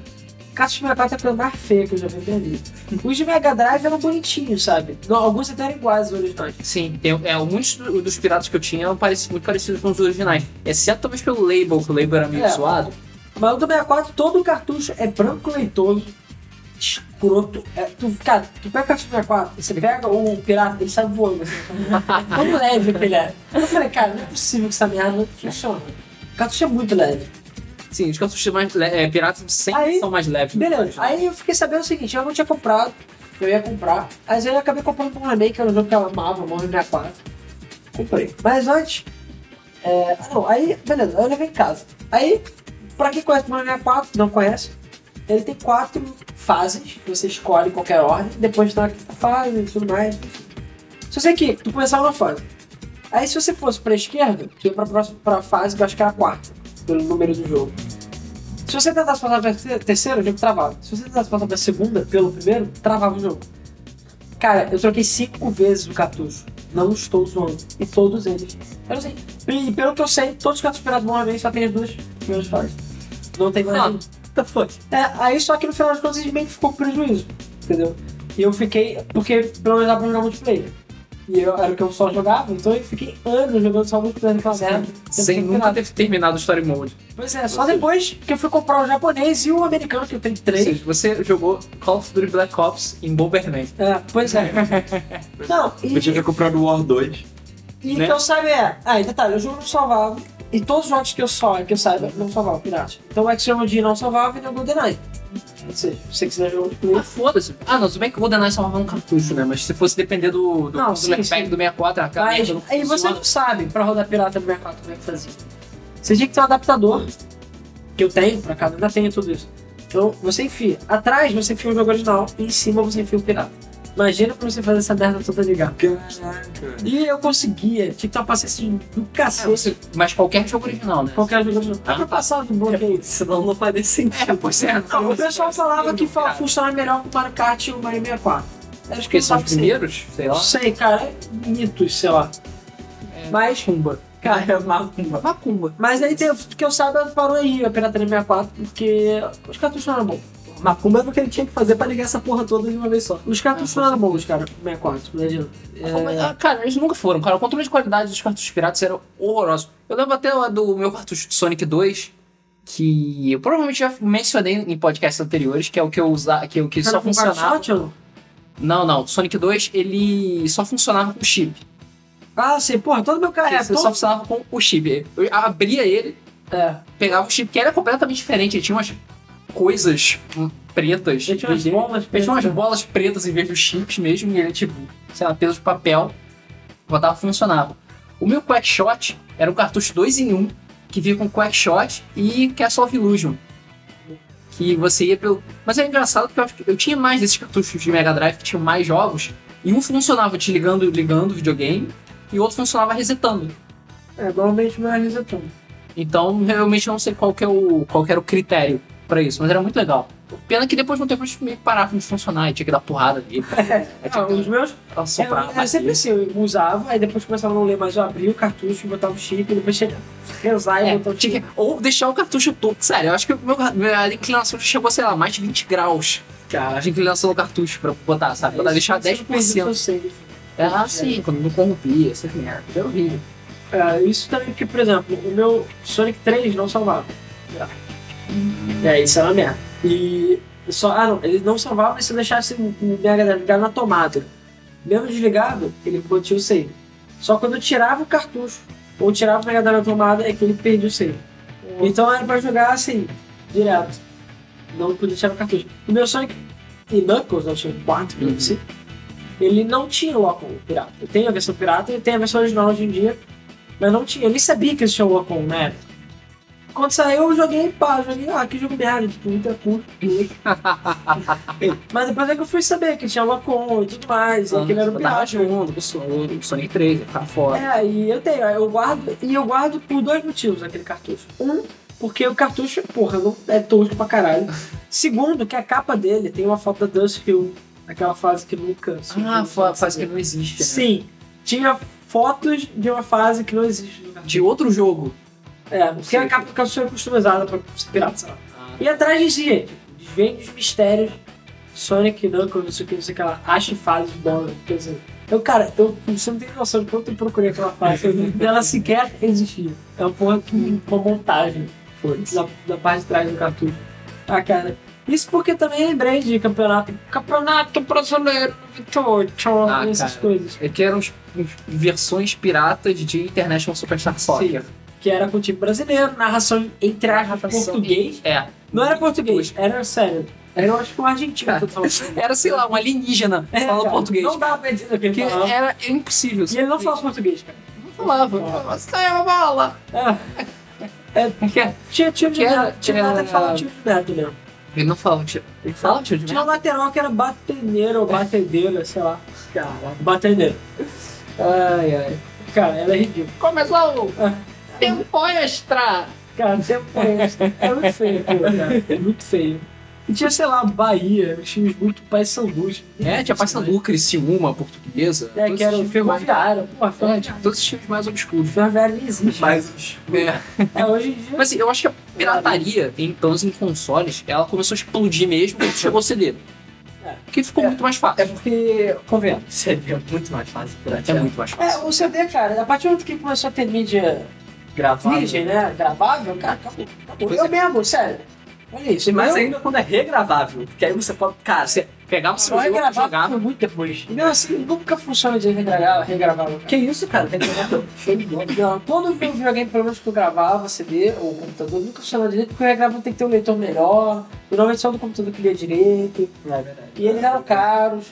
Cartucho 64 é a coisa mais feia que eu já vi vida. Os de Mega Drive eram bonitinhos, sabe? Não, alguns até eram iguais aos originais. Sim, tem, é, muitos do- dos piratas que eu tinha eram muito parecidos com os originais. Exceto talvez pelo label, que o label era meio É. zoado. Mas o do 64, todo o cartucho é branco leitoso, escroto. É, tu, cara, tu pega o do 64, você pega o pirata, ele sai voando. Assim, tão leve que ele é. Eu falei, cara, não é possível que essa merda funcione. O cartucho é muito leve. Sim, os cartuchos mais é, piratas sempre Aí- são mais leves. Beleza, aí eu fiquei sabendo o seguinte, eu não tinha comprado, eu ia comprar, mas aí eu acabei comprando um remake, que era um jogo que eu amava, o Mario 64. Comprei. Mas antes, é, ah, não, aí, beleza, eu levei em casa. Aí, pra quem conhece o Mario 64, não conhece, ele tem quatro fases, que você escolhe em qualquer ordem, depois tá na quinta fase e tudo mais, enfim. Se você aqui, tu começava uma fase. Aí se você fosse pra esquerda, tu ia pra próxima pra fase, que eu acho que era a quarta, pelo número do jogo. Se você tentasse passar pra ter- terceira, o jogo travava. Se você tentasse passar pra segunda, pelo primeiro, travava o jogo. Cara, eu troquei cinco vezes o cartucho. Não estou zoando. E todos eles. Eu não sei. E pelo que eu sei, todos os cartuchos piratas normalmente só tem as duas primeiras fases. Não tem mais Ah. The fuck? É, aí só que no final das contas eles meio que ficou com prejuízo. Entendeu? E eu fiquei. Porque pelo menos dá pra jogar multiplayer. E eu, era o que eu só jogava, então eu fiquei anos jogando só multiplayer naquela merda. Sem nunca ter terminado o Story Mode. Pois é, só depois que eu fui comprar o japonês e o americano, que eu tenho Ou três. seja, você jogou Call of Duty Black Ops em Bomberman. É, pois é. Não, e, Eu tinha já comprado o War 2. e né? que eu saiba é. Ah, e detalhe, o jogo não salvava. E todos os jogos que eu, só, que eu saiba não salvavam pirata. Então o Extreme D não salvava e nem o GoldenEye. Ou seja, se você quiser jogar Ah, multiplayer. foda-se. Ah, não, tudo bem que o GoldenEye salvava um cartucho, né? Mas se fosse depender do, do Não, controle sim, sim. do 64, aquela Mas merda não aí você não sabe pra rodar pirata no mercado como é que fazia. Você tinha que ter um adaptador, que eu tenho, pra cá, ainda tenho tudo isso. Então você enfia. Atrás você enfia o jogo original e em cima você enfia o pirata. Imagina pra você fazer essa merda toda ligar. Caraca. E eu conseguia, tinha que ter uma paciência do É, cacete. você- mas qualquer jogo original, né? Qualquer jogo. Ah, Ah, pra passar de bloqueio. Senão não faria sentido. É, pois é. Não, o pessoal falava que Cara, funcionava melhor com o Mario Kart e o Mario 64. Acho que são os primeiros, sei lá. Não sei, cara. é Mitos, sei lá. Mas, Macumba. Cara, é macumba. Macumba. mas aí, tem, que eu saiba, parou aí a Pirataria 64, porque os cartuchos não eram bons. Macumba é o que ele tinha que fazer pra ligar essa porra toda de uma vez só. Os cartuchos não eram bons, cara, 64, não adianta. É, Ah, Cara, eles nunca foram, cara. O controle de qualidade dos cartuchos piratas era horroroso. Eu lembro até do meu cartucho de Sonic 2, que eu provavelmente já mencionei em podcasts anteriores, que é o que eu usava, que, é o que era só funcionava. não? Não, não. O Sonic 2, ele só funcionava com chip. Ah, sei, porra, todo meu carro Ele é só funcionava com o chip. Eu abria ele, É, pegava o chip, que era completamente diferente. Ele tinha umas coisas pretas. ele tinha umas bolas Ele tinha umas pretas. bolas pretas em vez dos chips mesmo, e ele, tipo, sei lá, peso de papel, botava funcionava. O meu Quackshot era um cartucho 2 em 1, que vinha com Quackshot e Castle of Illusion. Que você ia pelo. Mas é engraçado porque eu, acho que eu tinha mais desses cartuchos de Mega Drive que tinham mais jogos, e um funcionava te ligando ligando o videogame, e o outro funcionava resetando. É, normalmente não é resetando. Então, realmente eu não sei qual que, é o, qual que era o critério pra isso, mas era muito legal. Pena que depois de um tempo eles meio que paravam de funcionar e tinha que dar porrada nele. Aí tinha Ah, que os meus soprar, Era, era bater. sempre assim, eu usava, aí depois começava a não ler mais, eu abria o cartucho, botava o chip, e depois tinha que rezar e É, botar o chip. que- ou deixar o cartucho todo. Sério, eu acho que meu, minha inclinação chegou, sei lá, mais de 20 graus Cara, de inclinação do cartucho pra botar, sabe? Pra Aí deixar você perdeu o 10%. seu save. É assim, quando não corrompia, essa merda. É horrível. É, isso também porque, por exemplo, o meu Sonic 3 não salvava. É, isso era uma merda. E só, ah não, ele não salvava se eu deixasse o Mega Drive ligado na tomada. Mesmo desligado, ele mantinha o save. Só quando eu tirava o cartucho ou tirava o Mega Drive da tomada é que ele perdia o save. Então era pra jogar assim, direto. Não podia tirar o cartucho. O meu Sonic e Knuckles, não tinha 4, Uhum. assim, ele não tinha o Lock-on pirata. Ele tem a versão pirata e tem a versão original hoje em dia, mas não tinha. Eu nem sabia que existia o Lock-on, né? Quando saiu, eu joguei, pá, joguei, ah, que jogo merda, tipo, muito curto. mas depois é que eu fui saber que tinha Lock-on e tudo mais, e aquele era o Botava pirata. com o Son- o Sonic 3, ia ficar fora. É, e eu tenho, eu guardo, e eu guardo por dois motivos aquele cartucho. Um, porque o cartucho, porra, é tosco pra caralho. Segundo, que a capa dele tem uma foto da Dust Hill, aquela fase que nunca. Ah, fa- faz sabe? que não existe, né? Sim, tinha fotos de uma fase que não existe. De outro jogo. É, porque Sim. a capa do cartucho é customizada pra ser pirata, sei lá. Ah, E atrás dizia, tipo, desvende os mistérios, Sonic, Knuckles, não sei o que, não sei o que lá, ache fases boas, quer dizer. Eu, cara, eu, você não tem noção de quanto eu procurei aquela fase, ela sequer existia. É uma porra que uma montagem foi da, da parte de trás do cartucho. Ah, cara. Isso porque também lembrei de campeonato. Campeonato brasileiro, Vitor, Ah, essas cara. coisas. É que eram versões piratas de International Superstar Soccer. Que era com o time brasileiro, narração entre aspas, Narração- português. É. Não era português, era sério. Era, eu acho que um argentino tô falando. Era, sei lá, um alienígena É, falando cara, português. Não dava pra o que ele Porque falava. era impossível. E ele não fala português, cara. Não falava. Falava, sai a bola! É, Que é- tinha tiro de merda. Tinha nada que falava tiro de merda mesmo. Ele não falava tiro. Ele falava tiro de Tinha um lateral que era batedeira ou batedeira, sei lá. Cara, batedeira. Ai, ai. Cara, era ridículo. Começou! Tempo extra! Cara, tempo é, é muito feio aquilo, cara. É muito feio. E tinha, sei lá, Bahia, uns times muito paisandus. É, tinha Paysandu, Criciúma, Portuguesa. É, todos que era o mais- ferroviário. Pô, É, ferroviário. tipo, todos esses times mais obscuros. Ferroviário nem existe. Mas É. É, hoje em dia. Mas assim, eu acho que a pirataria, em tons em consoles, ela começou a explodir mesmo quando chegou o CD. É. Porque ficou É. muito mais fácil. É porque, convenhamos, CD é muito mais fácil É, muito mais É, fácil. o CD, cara, a partir do momento que começou a ter mídia Gravado. virgem, né? Gravável, cara, acabou. acabou. Pois Eu é. mesmo, sério. Olha isso. Mas ainda quando é regravável, porque aí você pode. Cara, Você pegava o seu jogo, regravar jogava. foi muito depois. Não, assim, nunca funciona de regravar, regravar. que isso, cara? De bola. Não, todo videogame, pelo menos que eu gravava, CD ou computador, nunca funcionava direito, porque o regravador tem que ter um leitor melhor, e normalmente só do computador que lia direito, É verdade. e eles eram caros.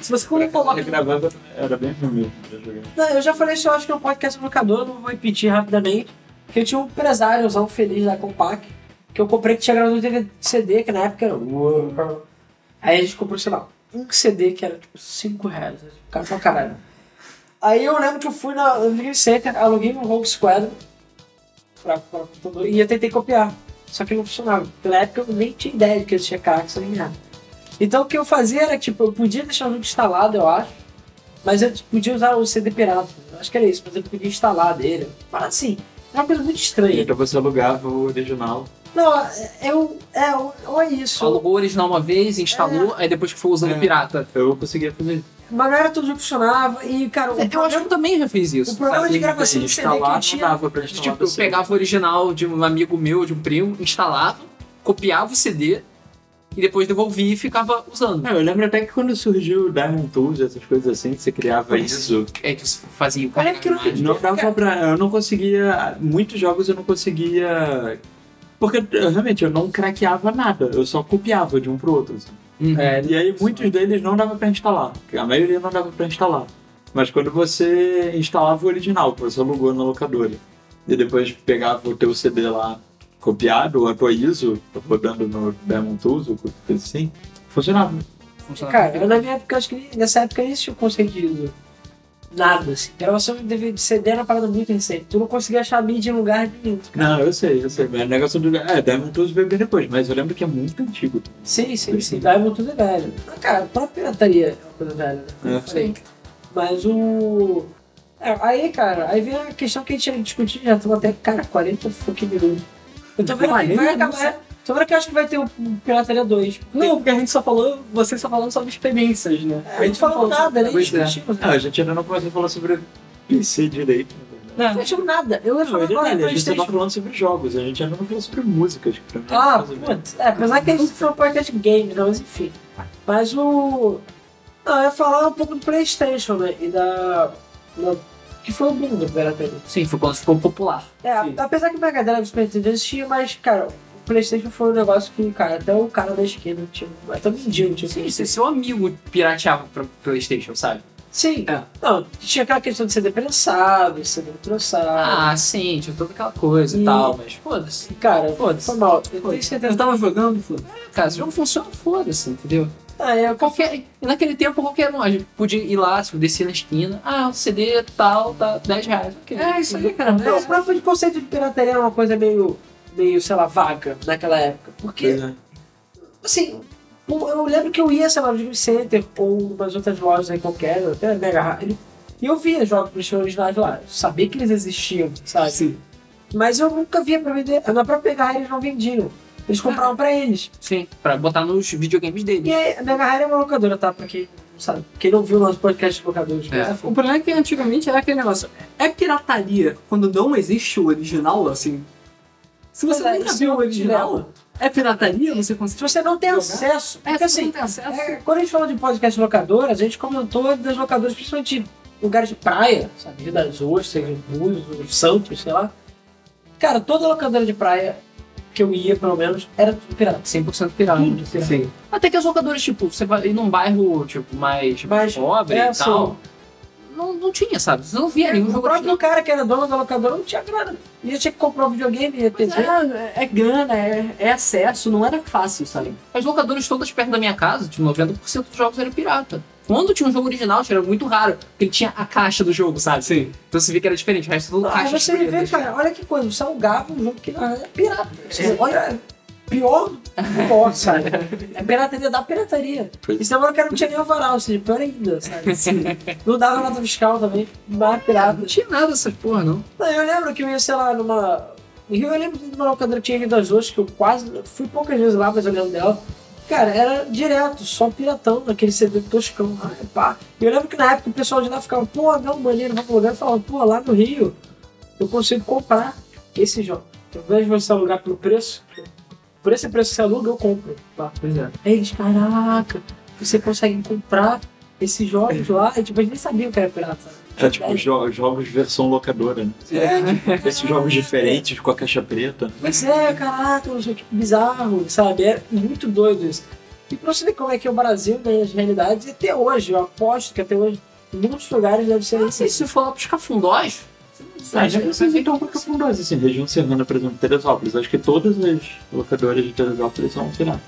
Se você quando coloca. gravando era bem já joguei. Não, eu já falei isso, eu acho que no podcast do locador, não vou repetir rapidamente, que eu tinha um empresáriozão feliz da Compaq, que eu comprei que tinha gravador de CD, que na época era... Uou. Aí a gente comprou, sei lá, um CD que era tipo 5 reais. Cara pra caralho. Aí eu lembro que eu fui na Game Center, aluguei um Rogue Squadron pra, pra computador e eu tentei copiar. Só que não funcionava. Pela época eu nem tinha ideia de que existia crack nem nada. Então o que eu fazia era, tipo, eu podia deixar o jogo instalado, eu acho, mas eu tipo, podia usar o CD pirata. Eu acho que era isso, mas eu podia instalar dele. Mas assim, era uma coisa muito estranha. Então você alugava o original. Não, eu. É, ou é isso. Alugou o original uma vez, instalou, aí depois que foi usando É. pirata. Eu conseguia fazer. Mas não era tudo que funcionava. E, cara, o Eu acho que eu também já fiz o isso. problema de Assim, gravação de CD que instalar eu tinha. dava pra instalar Tipo, eu você. pegava o original de um amigo meu, de um primo, instalava, copiava o CD e depois devolvia e ficava usando. Não, eu lembro até que quando surgiu o Diamond Tools, essas coisas assim, que você criava isso. É que você fazia o Olha que não-. Não dava pra. Eu não conseguia. Muitos jogos eu não conseguia. Porque eu, realmente eu não craqueava nada, eu só copiava de um pro outro. assim. Uhum. É, E aí muitos deles não dava pra instalar. A maioria não dava pra instalar. Mas quando você instalava o original, que você alugou na locadora, e depois pegava o teu CD lá copiado, ou a tua ISO, rodando no Diamond Tools, ou coisa assim, funcionava. Funcionava. Cara, eu, na minha época, acho que nessa época nem existia o conceito de uso. Nada, assim. Gravação de CD era uma parada muito recente. Tu não conseguia achar mídia em lugar nenhum. Não, eu sei, eu sei. Mas o negócio do. É, Diamond Tools veio bem depois, mas eu lembro que é muito antigo. Sim, sim, sim. Diamond tudo é velho. Mas, cara, a própria pirataria é uma coisa velha, né? Eu É. falei. Mas o. É, aí, cara, aí vem a questão que a gente ia discutir, já estamos até, cara, 40 fucking minutos. Eu tô vendo que 40 vai minutos? acabar. Vendo que eu acho que vai ter o Pirataria 2. Não, porque a gente só falou, vocês só falando sobre experiências, né? A gente falou nada, nem Pois é. Não, a gente ainda não começou a falar sobre PC direito. Não discutimos nada. Eu ia Não, falar é agora, a gente tá PlayStation. falando sobre jogos, a gente ainda não falou sobre músicas. que pra mim é Ah, bem- putz, é, apesar que a gente foi um podcast games, não, mas enfim. Mas o. Não, eu ia falar um pouco do Playstation, né? E da. da- que foi o boom do Pirataria. Sim, foi quando ficou popular. É, Sim. apesar que o Mega Drive e o Super Nintendo mas, cara, o Playstation foi um negócio que, cara, até o cara da esquina tinha. Até o mendigo tinha. Sim, se seu amigo pirateava pra Playstation, sabe? Sim. É. Não, tinha aquela questão de CD prensado, CD troçado. Ah, sim, tinha toda aquela coisa e, tal, mas foda-se. Cara, Foda-se. foi mal. Eu Foda-se. Eu tava jogando, falei, Cara, se o jogo funciona, foda-se, entendeu? Ah, é, Qualquer, e naquele tempo, qualquer um, a gente podia ir lá, tipo, descer na esquina, ah, o CD tal, tá 10 reais. ok. É, isso aí, cara. É, o próprio conceito de pirataria era uma coisa meio, meio, sei lá, vaga naquela época. Porque, é. assim, eu lembro que eu ia, sei lá, no Game Center ou umas outras lojas aí qualquer, até Mega Rádio, e eu via jogos PlayStation originais lá. Eu sabia que eles existiam, sabe? Sim. Mas eu nunca via pra vender. Na própria Mega eles não vendiam. Eles compravam pra eles. Sim, pra botar nos videogames E dele. aí, a Mega Rádio é uma locadora, tá? Pra quem não sabe. Quem não viu o nosso podcast de locadores. É. mas, O problema é que antigamente era aquele negócio. É pirataria quando não existe o original, assim. Se você Mas nunca viu é o original, é pirataria? Você Se consegue. você não tem Jogar? acesso. É, Porque se assim, não tem acesso. É, quando a gente falou de podcast de locadoras, a gente comentou das locadoras, principalmente lugares de praia, sabe? Rio das Ostras, Búzios, Santos, sei lá. Cara, toda locadora de praia que eu ia, pelo menos, era tudo pirata. 100% pirata. Tudo pirata. Sim. Até que os locadores, tipo, você vai ir num bairro, tipo, mais Mas, pobre é, e tal. Não, não tinha, sabe? Você não via nenhum o jogo próprio cara que era dono da locadora não tinha grana. Ia ter que comprar um videogame, ia ter. É, é grana, é, é acesso, não era fácil, sabe? As locadoras todas perto da minha casa, tipo, 90% dos jogos eram pirata. Quando tinha um jogo original, era muito raro, porque ele tinha a caixa do jogo, sabe? Sim. Então você via que era diferente, o resto tudo Aí caixa você vê, cara, olha que coisa, você alugava um jogo que não era pirata. Você olha, pior do pior, sabe? É pirataria da pirataria. E você lembra que não tinha nem alvará, ou seja, pior ainda, sabe? Não dava nota fiscal também, mais pirata. Não tinha nada dessas porra, não. Não, eu lembro que eu ia, sei lá, numa. Eu lembro de uma locadora que tinha Rio das Ostras, que eu quase. Fui poucas vezes lá, mas eu lembro dela. Cara, era direto, só piratão, naquele CD toscão. Ai, pá. E eu lembro que na época o pessoal de lá ficava, pô, não, maneiro, vamos lugar. Eu falava, pô, lá no Rio eu consigo comprar esse jogo. Ao invés de você alugar pelo preço, por esse preço que você aluga, eu compro. Lá. Pois é. Aí eles, caraca, você consegue comprar esses jogos lá. E tipo, a gente nem sabia que era pirata. É tipo jo- jogos versão locadora, né? É, Esses jogos diferentes com a caixa preta. Mas é, caraca, não sei o que bizarro, sabe? É muito doido isso. E pra você ver como é que é o Brasil, né, as realidades, e até hoje, eu aposto que até hoje, em muitos lugares deve ser Não assim. sei se for lá pros cafundós. Ah, já vocês então para Cafundós, assim, região serrana, por exemplo, Teresópolis. Acho que todas as locadoras de Teresópolis são né?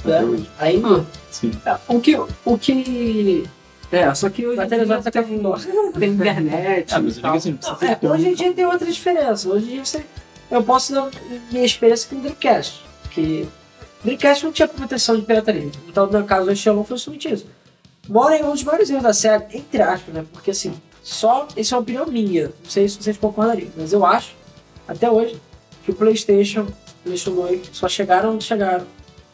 Até hoje. Ainda. Sim. É, o que. O que. É, só que hoje em dia tem, tem internet. Ah, mas eu assim, você Não, é, hoje em dia tem outras diferenças. Hoje em dia você, eu posso dar minha experiência com o Dreamcast. Que Dreamcast não tinha proteção de pirataria. Então, no caso do Shenmue, foi justamente isso. Mora em um dos maiores erros da SEGA, entre aspas, né? Porque assim, só. Isso é uma opinião minha. Não sei se vocês concordariam, mas eu acho, até hoje, que o PlayStation, PlayStation 2 só chegaram onde chegaram.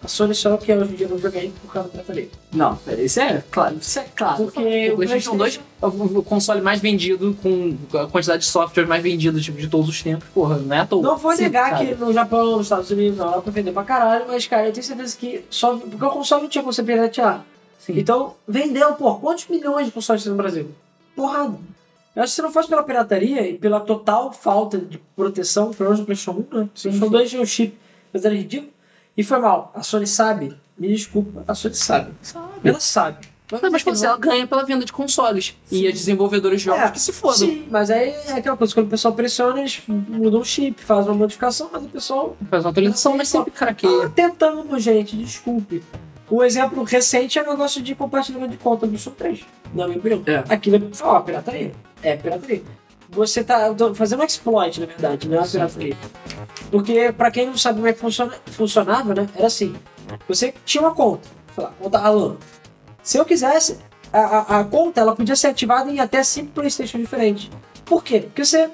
A Sony só que hoje em dia no videogame por causa da pirataria. Não, pera, isso é claro. Isso é claro. Porque O PlayStation 2 é o console mais vendido, com a quantidade de software mais vendido tipo, de todos os tempos. Porra, não é à toa. Não vou Sim, negar cara. que no Japão, nos Estados Unidos, na Europa vender pra caralho, mas, cara, eu tenho certeza que só. Porque o console não tinha como você piratear. Sim. Então, vendeu, pô, quantos milhões de consoles tem no Brasil? Porrada. Eu acho que se não fosse pela pirataria e pela total falta de proteção, pelo menos no PlayStation 1, né? O PlayStation 2 tinha um chip, mas era ridículo. E foi mal. A Sony sabe, me desculpa, a Sony sabe. Ela sabe. Não, mas você, ela ganha pela venda de consoles. E os desenvolvedores de jogos É, que se fodam. Sim, mas aí é aquela coisa, quando o pessoal pressiona, eles mudam o chip, fazem uma modificação, mas o pessoal Faz uma atualização, mas sempre craqueia. Ah, tentamos, gente, desculpe. Um exemplo recente é o negócio de compartilhamento de conta do Sul 3. Na minha opinião. É. Aquilo é ó, pirataria. É pirataria. Você tá fazendo um exploit, na verdade, não é uma Sim. pirataria. Porque, pra quem não sabe como é que funciona, funcionava, né? Era assim. Você tinha uma conta, sei lá, conta Alan. Se eu quisesse, a, a, a conta ela podia ser ativada em até cinco Playstation diferentes. Por quê? Porque você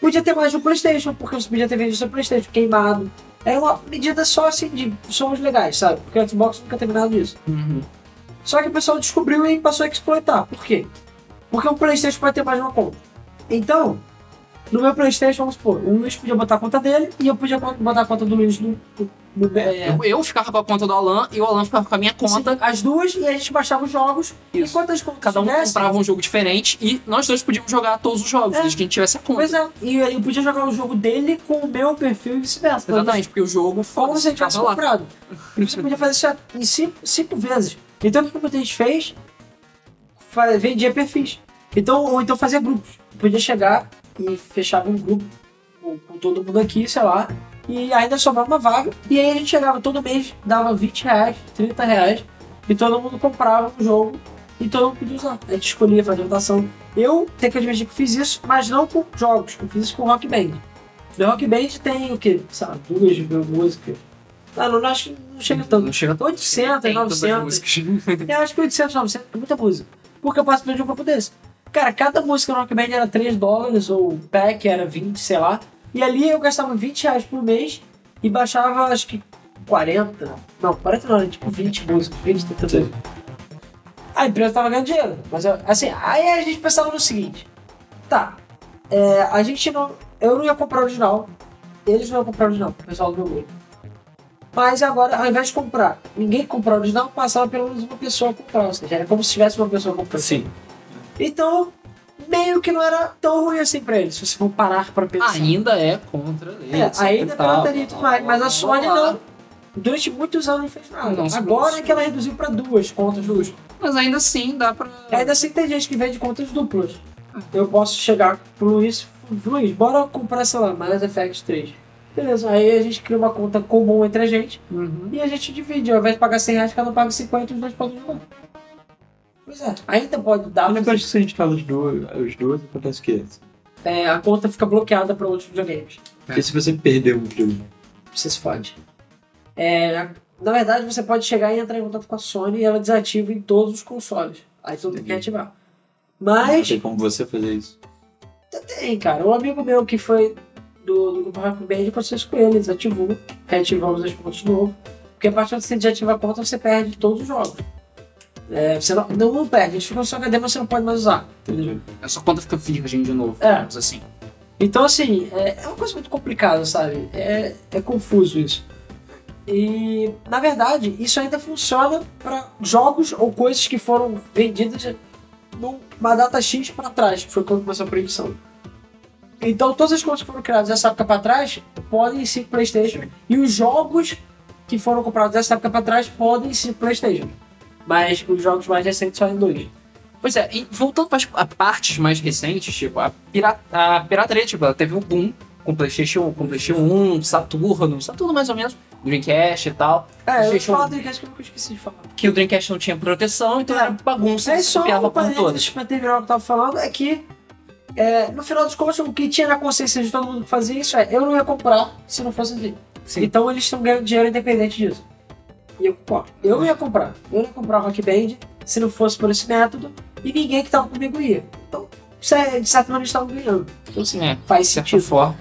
podia ter mais de um Playstation, porque você podia ter vendido seu Playstation queimado. Era uma medida só assim de somos legais, sabe? Porque o Xbox nunca teve nada disso. Uhum. Só que o pessoal descobriu e passou a exploitar. Por quê? Porque o PlayStation pode ter mais de uma conta. Então, no meu PlayStation, vamos supor, o Luiz podia botar a conta dele e eu podia botar a conta do Luiz no. no, é, Eu, eu ficava com a conta do Alan e o Alan ficava com a minha conta. assim, as duas e a gente baixava os jogos. Isso. Enquanto as contas Cada um tivessem- comprava um jogo diferente e nós dois podíamos jogar todos os jogos, É. desde que a gente tivesse a conta. Pois é, e eu podia jogar o jogo dele com o meu perfil e vice-versa. Exatamente, porque o jogo Como foda-se, se tivesse lá. comprado. E você podia fazer isso em cinco, cinco vezes. Então o que muita gente fez? Vendia perfis. Então, ou então fazia grupos. Podia chegar e fechava um grupo com, com todo mundo aqui, sei lá, e ainda sobrava uma vaga. E aí a gente chegava todo mês, dava 20 reais, 30 reais, e todo mundo comprava um jogo e todo mundo podia usar. A gente escolhia fazer votação. Eu tenho que admitir que fiz isso, mas não com jogos, eu fiz isso com Rock Band. No Rock Band tem o quê? Sabe, duas mil músicas. Ah, não, não acho que não chega tanto. Não chega 800, Tem todas as 900. músicas. Eu acho que 800, 900 é muita música. Porque eu participei de um grupo desse. Cara, cada música no Rock Band era 3 dólares, ou o pack era 20, sei lá. E ali eu gastava 20 reais por mês e baixava, acho que 40. Não, 40 não, era tipo 20 músicas, 20, 30 músicas. A empresa tava ganhando dinheiro. Mas eu- assim, aí a gente pensava no seguinte: tá, é, a gente não. Eu não ia comprar original, eles não iam comprar original, o pessoal do meu grupo. Mas agora, ao invés de comprar, ninguém comprou o original, passava pelo menos uma pessoa a comprar. Ou seja, era como se tivesse uma pessoa comprando. Sim. Então, meio que não era tão ruim assim pra eles, se você for parar pra pensar. Ainda é contra a lei. É, ainda tal. pirataria e tudo mais, mas a Sony não. Durante muitos anos não fez nada. Não, Agora não. é que ela reduziu pra duas contas duplas. Mas ainda assim dá pra. Ainda assim tem gente que vende contas duplas. Eu posso chegar pro Luiz, Luiz, bora comprar, sei lá, Mass Effect 3. Beleza, aí a gente cria uma conta comum entre a gente Uhum. e a gente divide. Ao invés de pagar 100 reais, cada um paga 50 e os dois podem jogar. Pois é, ainda pode dar. O negócio que você instala os dois, os dois acontece o quê? É, a conta fica bloqueada para outros videogames. Porque se você perder um jogo, Você se fode. É, na verdade, você pode chegar e entrar em contato com a Sony e ela desativa em todos os consoles. Aí tu tem que ativar. não Mas tem como você fazer isso. tem, cara. Um amigo meu que foi do, do grupo Rock Band, aconteceu isso com ele, ele desativou. Reativamos as contas de novo. Porque a partir do que você desativa a conta, você perde todos os jogos. É, você não, não, perde, a gente fica no seu HD, mas você não pode mais usar. Entendeu? A sua conta fica virgem de novo, É. digamos assim. Então, assim, é, é uma coisa muito complicada, sabe? É, é confuso isso. E, na verdade, isso ainda funciona para jogos ou coisas que foram vendidas numa data X para trás, que foi quando começou a proibição. Então, todas as coisas que foram criadas dessa época para trás podem ser PlayStation. E os jogos que foram comprados dessa época para trás podem ser PlayStation. Mas os jogos mais recentes só em dois. Pois é, e voltando para as partes mais recentes, tipo, a, pira- a pirataria, tipo, ela teve um boom com PlayStation, com PlayStation 1, Saturno, Saturno mais ou menos. Dreamcast e tal. É, eu Deixa do Dreamcast que eu esqueci de falar. Que o Dreamcast não tinha proteção, então É. era bagunça, É só copiava um por todas. pra terminar o que eu tava falando, é que é, no final dos contos o que tinha na consciência de todo mundo que fazia isso é eu não ia comprar se não fosse. Sim. Então eles estão ganhando dinheiro independente disso. Eu, pô, eu ia comprar. Eu ia comprar o Rock Band se não fosse por esse método e ninguém que tava comigo ia. Então, isso é, de certa maneira, eles estavam ganhando. Então, assim, É, faz sentido. forma.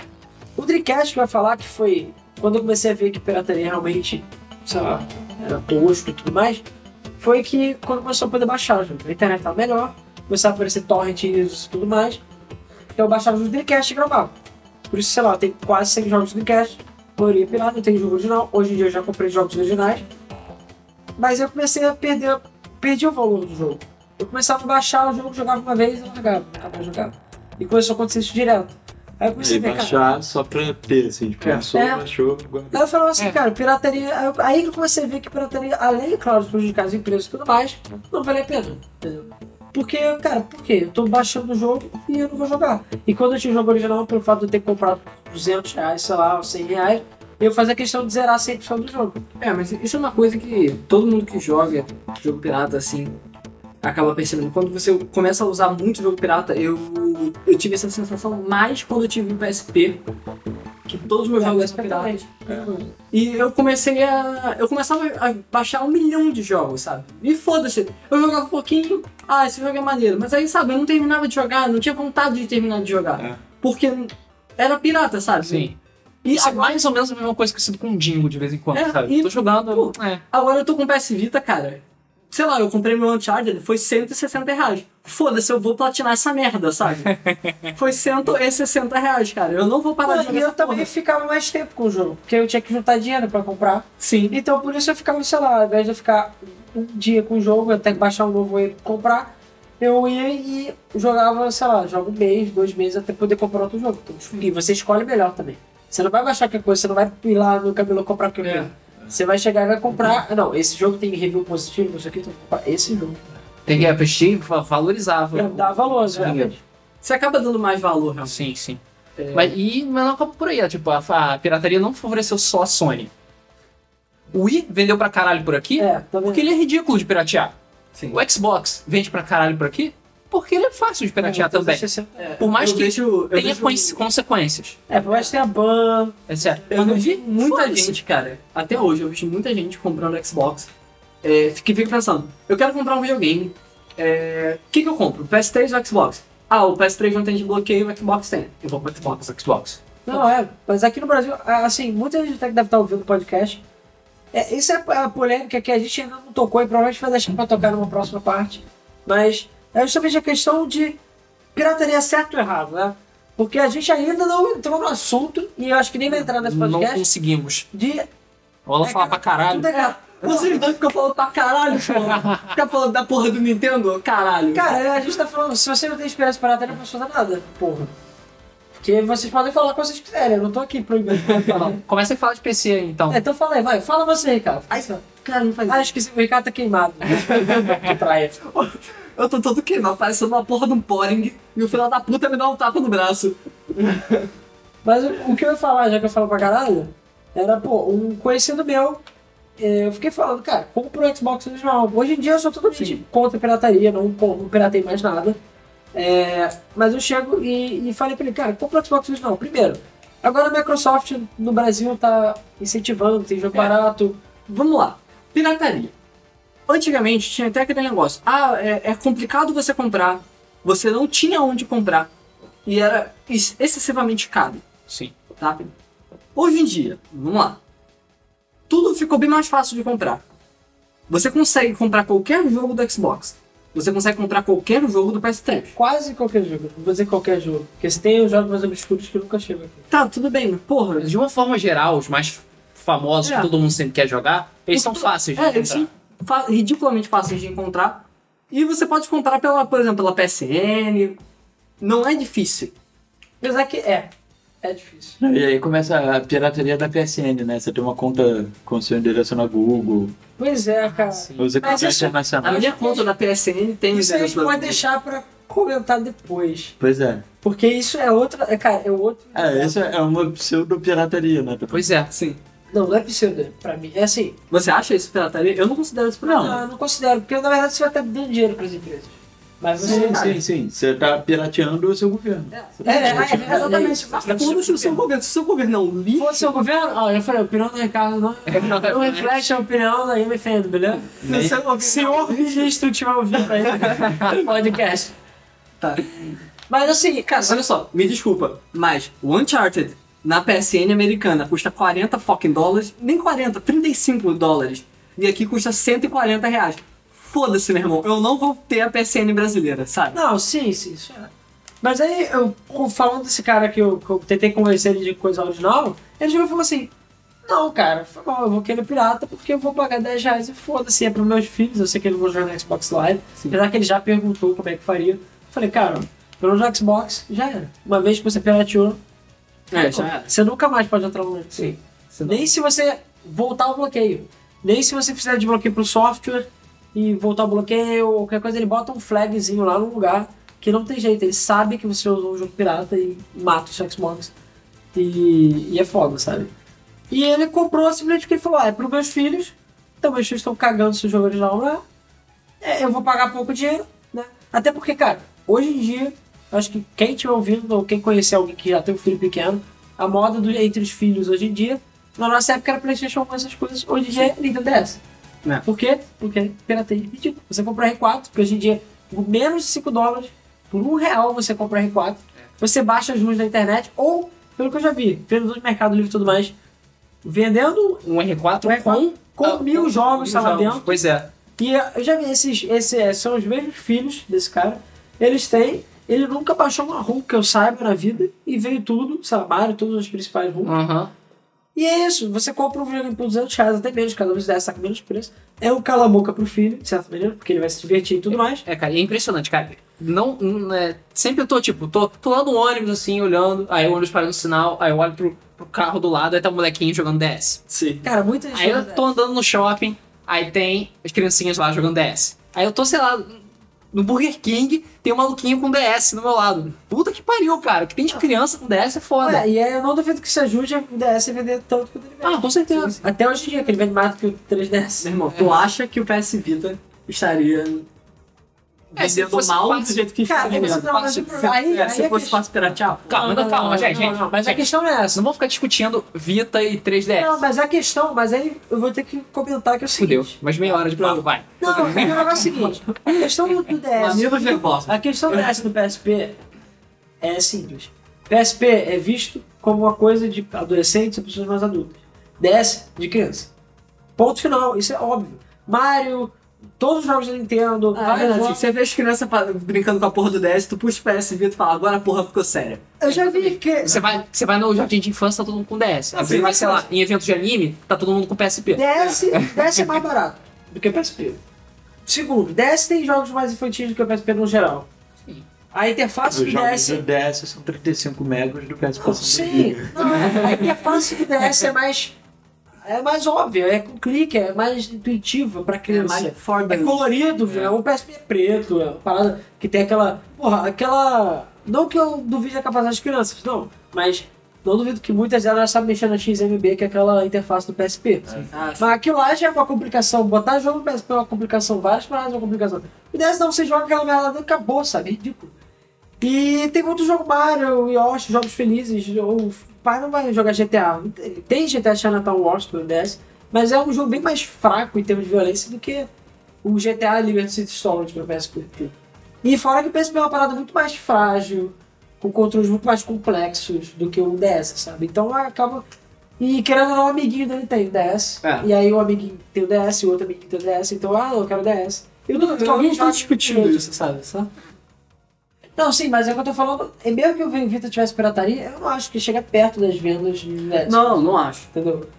O Dreamcast que ia falar que foi quando eu comecei a ver que pirataria realmente, sei lá, era tosco e tudo mais, foi que quando começou a poder baixar, a internet tava melhor, começava a aparecer torrent e tudo mais, então eu baixava os Dreamcast e gravava. Por isso, sei lá, tem quase 100 jogos de Dreamcast, maioria é pirata, não tem jogo original, hoje em dia eu já comprei jogos originais, mas eu comecei a perder, perdi o valor do jogo. Eu começava a baixar o jogo, jogava uma vez e largava, mais jogava. E começou a acontecer isso direto. Aí eu comecei E a ver, cara, baixar só pra ter, assim, tipo, pensou, É. baixou, guardou. Aí eu falava assim, É. cara, pirataria. aí eu- Aí que eu comecei a ver que pirataria, além, claro, de prejudicar as empresas e tudo mais, não vale a pena. Entendeu? Porque, cara, por quê? Eu tô baixando o jogo e eu não vou jogar. E quando eu tinha o jogo original, pelo fato de eu ter comprado 200 reais, sei lá, 100 reais, eu fazia questão de zerar 100% do jogo. É, mas isso é uma coisa que todo mundo que joga jogo pirata assim acaba percebendo. Quando você começa a usar muito jogo pirata, eu, eu tive essa sensação mais quando eu tive um PSP. Que todos os meus jogos eram piratas. E eu comecei a. Eu começava a baixar um milhão de jogos, sabe? E foda-se. Eu jogava um pouquinho, ah, esse jogo é maneiro. Mas aí, sabe, eu não terminava de jogar, não tinha vontade de terminar de jogar. É. Porque era pirata, sabe? Sim. E Isso é agora, mais ou menos a mesma coisa que eu sinto com o Dingo de vez em quando, É, sabe? e- Tô jogando. Pô, é. agora eu tô com o PS Vita, cara. Sei lá, eu comprei meu Uncharted, foi 160 reais. Foda-se, eu vou platinar essa merda, sabe? foi 160 reais, cara. Eu não vou parar de e jogar eu essa também porra. ficava mais tempo com o jogo, porque eu tinha que juntar dinheiro pra comprar. Sim. Então por isso eu ficava, sei lá, ao invés de eu ficar um dia com o jogo, até que baixar um novo e comprar, eu ia e jogava, sei lá, jogo um mês, dois meses até poder comprar outro jogo. Então, e você escolhe melhor também. Você não vai baixar qualquer coisa, você não vai ir lá no cabelo comprar qualquer É. coisa. Você vai chegar e vai comprar. Não, esse jogo tem review positivo, não sei o que, então esse jogo. Tem que assistir, va- valorizar. Pra dar valor, exatamente. Você acaba dando mais valor, realmente. Sim, sim. É. Mas, e mas não acaba por aí, tipo, a, a pirataria não favoreceu só a Sony. O Wii vendeu pra caralho por aqui É, também. porque ele é ridículo de piratear. Sim. O Xbox vende pra caralho por aqui porque ele é fácil de piratear também. 360. É, Por mais eu que vejo, eu Tenha vejo, conse- consequências. É, por mais que tenha ban. É sério. eu Mas vejo muita gente, cara. Até hoje, eu vejo muita gente comprando Xbox. É, fiquei fico pensando, eu quero comprar um videogame. É, O que, que eu compro? PS3 ou Xbox? Ah, o PS3 não tem desbloqueio, o Xbox tem. Eu vou pro Xbox. Xbox. Não, é, mas aqui no Brasil, ah, assim, muita gente até que deve estar ouvindo o podcast. É, isso é a polêmica que a gente ainda não tocou e provavelmente vai deixar pra tocar numa próxima parte. Mas é justamente a questão de pirataria certo ou errado, né? Porque a gente ainda não entrou no assunto, e eu acho que nem vai entrar nesse Não podcast, conseguimos. de. Vamos É, falar pra caralho. tudo é Vocês dois ficam falando pra caralho, porra. Fica falando da porra do Nintendo, caralho. Cara, a gente tá falando, se você não tem experiência em pirataria, não pode fazer nada, porra. Porque vocês podem falar o que vocês quiserem, eu não tô aqui proibindo falar. Começa a falar de PC aí, então. É, então fala aí, vai, fala você, Ricardo. Ai, cara, não faz Ah, esqueci, o Ricardo tá queimado. que praia. Eu tô todo queimado, parecendo uma porra de um poring e o filho da puta me dá um tapa no braço. Mas o, o que eu ia falar, já que eu falo pra caralho, era, pô, um conhecido meu, eh, eu fiquei falando, cara, compra o Xbox original. Hoje em dia eu sou totalmente Sim. contra a pirataria, não, não piratei mais nada. É, mas eu chego e, e falei pra ele, cara, compra o Xbox original. Primeiro, agora a Microsoft no Brasil tá incentivando, tem jogo É. barato. Vamos lá. Pirataria. Antigamente tinha até aquele negócio. Ah, é, é complicado você comprar. Você não tinha onde comprar. E era ex- excessivamente caro, Sim. tá? Hoje em dia, vamos lá. Tudo ficou bem mais fácil de comprar. Você consegue comprar qualquer jogo do Xbox. Você consegue comprar qualquer jogo do PS3. Quase qualquer jogo, vou dizer qualquer jogo. Porque se tem os jogos mais obscuros que nunca chegam aqui. Tá, tudo bem, mas porra. De uma forma geral, os mais famosos É. que todo mundo sempre quer jogar, eles são fáceis de É, eles encontrar. são ridiculamente fáceis de encontrar. E você pode comprar, pela, por exemplo, pela PSN. Não é difícil. Apesar que é, é difícil. E aí começa a pirataria da PSN, né? Você tem uma conta com seu endereço na Google, Pois é, cara. Sim. usa Mas isso- A internacional. minha conta da PSN tem Isso a gente pode Google. deixar pra comentar depois. Pois é. Porque isso é outra. É, cara, é outro. É, isso é uma pseudo-pirataria, né? Pois é. Sim. Não, não é pseudo. Pra mim, é assim. Você acha isso pirataria? Eu não considero isso pirataria. Não, eu não considero, porque na verdade você vai estar dando dinheiro pras empresas. Mas você. Sim, sim, sim. Você tá pirateando o seu governo. É, é, é, é, exatamente. Mas foda-se o seu governo. Se o seu governo é um lixo... Fosse o governo, ó, eu falei, a opinião do Ricardo não, não reflete a opinião da MFN, beleza? Se o seu. Senhor ministro tiver ouvindo aí, podcast. Tá. Mas assim, Cara, olha só, me desculpa, mas o Uncharted na PSN americana custa 40 fucking dólares, nem 40, 35 dólares. E aqui custa 140 reais. Foda-se, meu irmão, eu não vou ter a PSN brasileira, sabe? Não, sim, sim, é. Mas aí, eu, falando desse cara que eu, que eu tentei convencer ele de coisa original, ele chegou e falou assim: Não, cara, foi mal, eu vou querer pirata porque eu vou pagar 10 reais e foda-se, é pros meus filhos, eu sei que eles vão jogar no Xbox Live. Sim. Apesar que ele já perguntou como é que faria. Eu falei, cara, pelo Xbox, já era. Uma vez que você pirateou, É, já era. você nunca mais pode entrar no Sim. Nem se você voltar ao bloqueio. Nem se você fizer desbloqueio pro software e voltar ao bloqueio ou qualquer coisa, ele bota um flagzinho lá no lugar que não tem jeito. Ele sabe que você usou um jogo pirata e mata o seu Xbox. E, e é foda, sabe? E ele comprou simplesmente porque ele falou: ah, é pros meus filhos. Então meus filhos estão cagando se o jogo original não é. É, Eu vou pagar pouco dinheiro, né? Até porque, cara, hoje em dia, acho que quem estiver ouvindo ou quem conhecer alguém que já tem um filho pequeno, a moda do, entre os filhos hoje em dia, na nossa época era Playstation com essas coisas, hoje em dia é Nintendo DS. É. Por quê? Porque pirateia é ridículo. Você compra R4, porque hoje em dia, por menos de 5 dólares, por um real você compra R4, você baixa as luzes da internet, ou, pelo que eu já vi, vendedor de Mercado Livre e tudo mais, vendendo Um R4 Um R4 com, com ah, mil com jogos mil lá dentro. Pois é. E eu já vi esses, esse, é, são os mesmos filhos desse cara. Eles têm, ele nunca baixou uma ROM que eu saiba na vida e veio tudo, sabe, Mario, todas as principais ROMs. Aham. E é isso, você compra um videogame por 200 reais, até menos, cada vez 10 tá com menos preço. É um cala-boca pro filho, de certa maneira, porque ele vai se divertir e tudo mais. É, cara, e é impressionante, cara. Não, não é, sempre eu tô, tipo, tô, tô lá no ônibus, assim, olhando, aí o ônibus para no sinal, aí eu olho pro, pro carro do lado, aí tá um molequinho jogando DS. Sim. Cara, muita gente. Aí eu fala, tô andando no shopping, aí tem as criancinhas lá jogando DS. Aí eu tô, sei lá, no Burger King, tem um maluquinho com DS no meu lado. Puta que pariu, cara. O que tem de criança com DS é foda. Ué, e aí eu não duvido que isso ajude a DS a vender tanto quanto ele vende. Ah, com certeza. Até hoje em dia, que ele vende mais do que o 3DS. Meu irmão, tu acha que o PS Vita estaria É, se vendendo fosse mal fácil- do jeito que está Cara, não, mas fácil. o- aí, É, aí se a fosse questão- fácil piratear, Calma, Não, não, calma, não, gente, não, gente. não, Mas a questão é essa. Não vamos ficar discutindo Vita e 3DS. Não, mas a questão, mas aí eu vou ter que comentar que é o Fudeu. seguinte. Mas meia hora de papo, vai. Não, o negócio é o seguinte. A questão do, do DS. A questão do DS do PSP é simples. PSP é visto como uma coisa de adolescentes e pessoas mais adultas. DS de criança. Ponto final, isso é óbvio. Mario, todos os jogos da Nintendo, Ah, é vários verdade, jogos. Você vê as crianças brincando com a porra do DS, tu puxa o PS Vita e fala, agora a porra ficou séria. Eu já vi que Você vai, você vai no jardim de infância, tá todo mundo com DS. Aí Não, você vai, sei lá, em eventos de anime, tá todo mundo com PSP. DS, DS é mais barato do que o PSP. Segundo, DS tem jogos mais infantis do que o PSP no geral. Sim. A interface Os do DS do DS são 35 megas do PSP. Sim, não, a interface do DS é mais. É mais óbvia, é com clique, é mais intuitiva pra criança. for É colorido, é. o PSP é preto, é uma parada que tem aquela. Porra, aquela. Não que eu duvide a capacidade das crianças, não. Mas não duvido que muitas delas sabem mexer na XMB, que é aquela interface do PSP. Ah, Mas aquilo lá já é uma complicação. Botar jogo no PSP é uma complicação, várias paradas é uma complicação. E dessa não, você joga aquela merda acabou, sabe? É ridículo. E tem muito jogo Mario, Yoshi, jogos felizes. O pai não vai jogar GTA. Tem GTA Chinatown Wars pro DS, mas é um jogo bem mais fraco em termos de violência do que o GTA Liberty City Stories pro PSP. E fora que o PSP é uma parada muito mais frágil, com controles muito mais complexos do que o DS, sabe? Então acaba. E querendo ou não, o amiguinho dele tem o DS. É. E aí o amiguinho tem o DS, o outro amiguinho tem o DS, então, ah, eu quero o DS. Eu Eu duvido que não tô jogue discutindo isso, sabe? Só- Não, sim, mas é o que eu tô falando. É mesmo que o Vita tivesse pirataria, eu não acho que chega perto das vendas de DS. Não, não acho. Entendeu?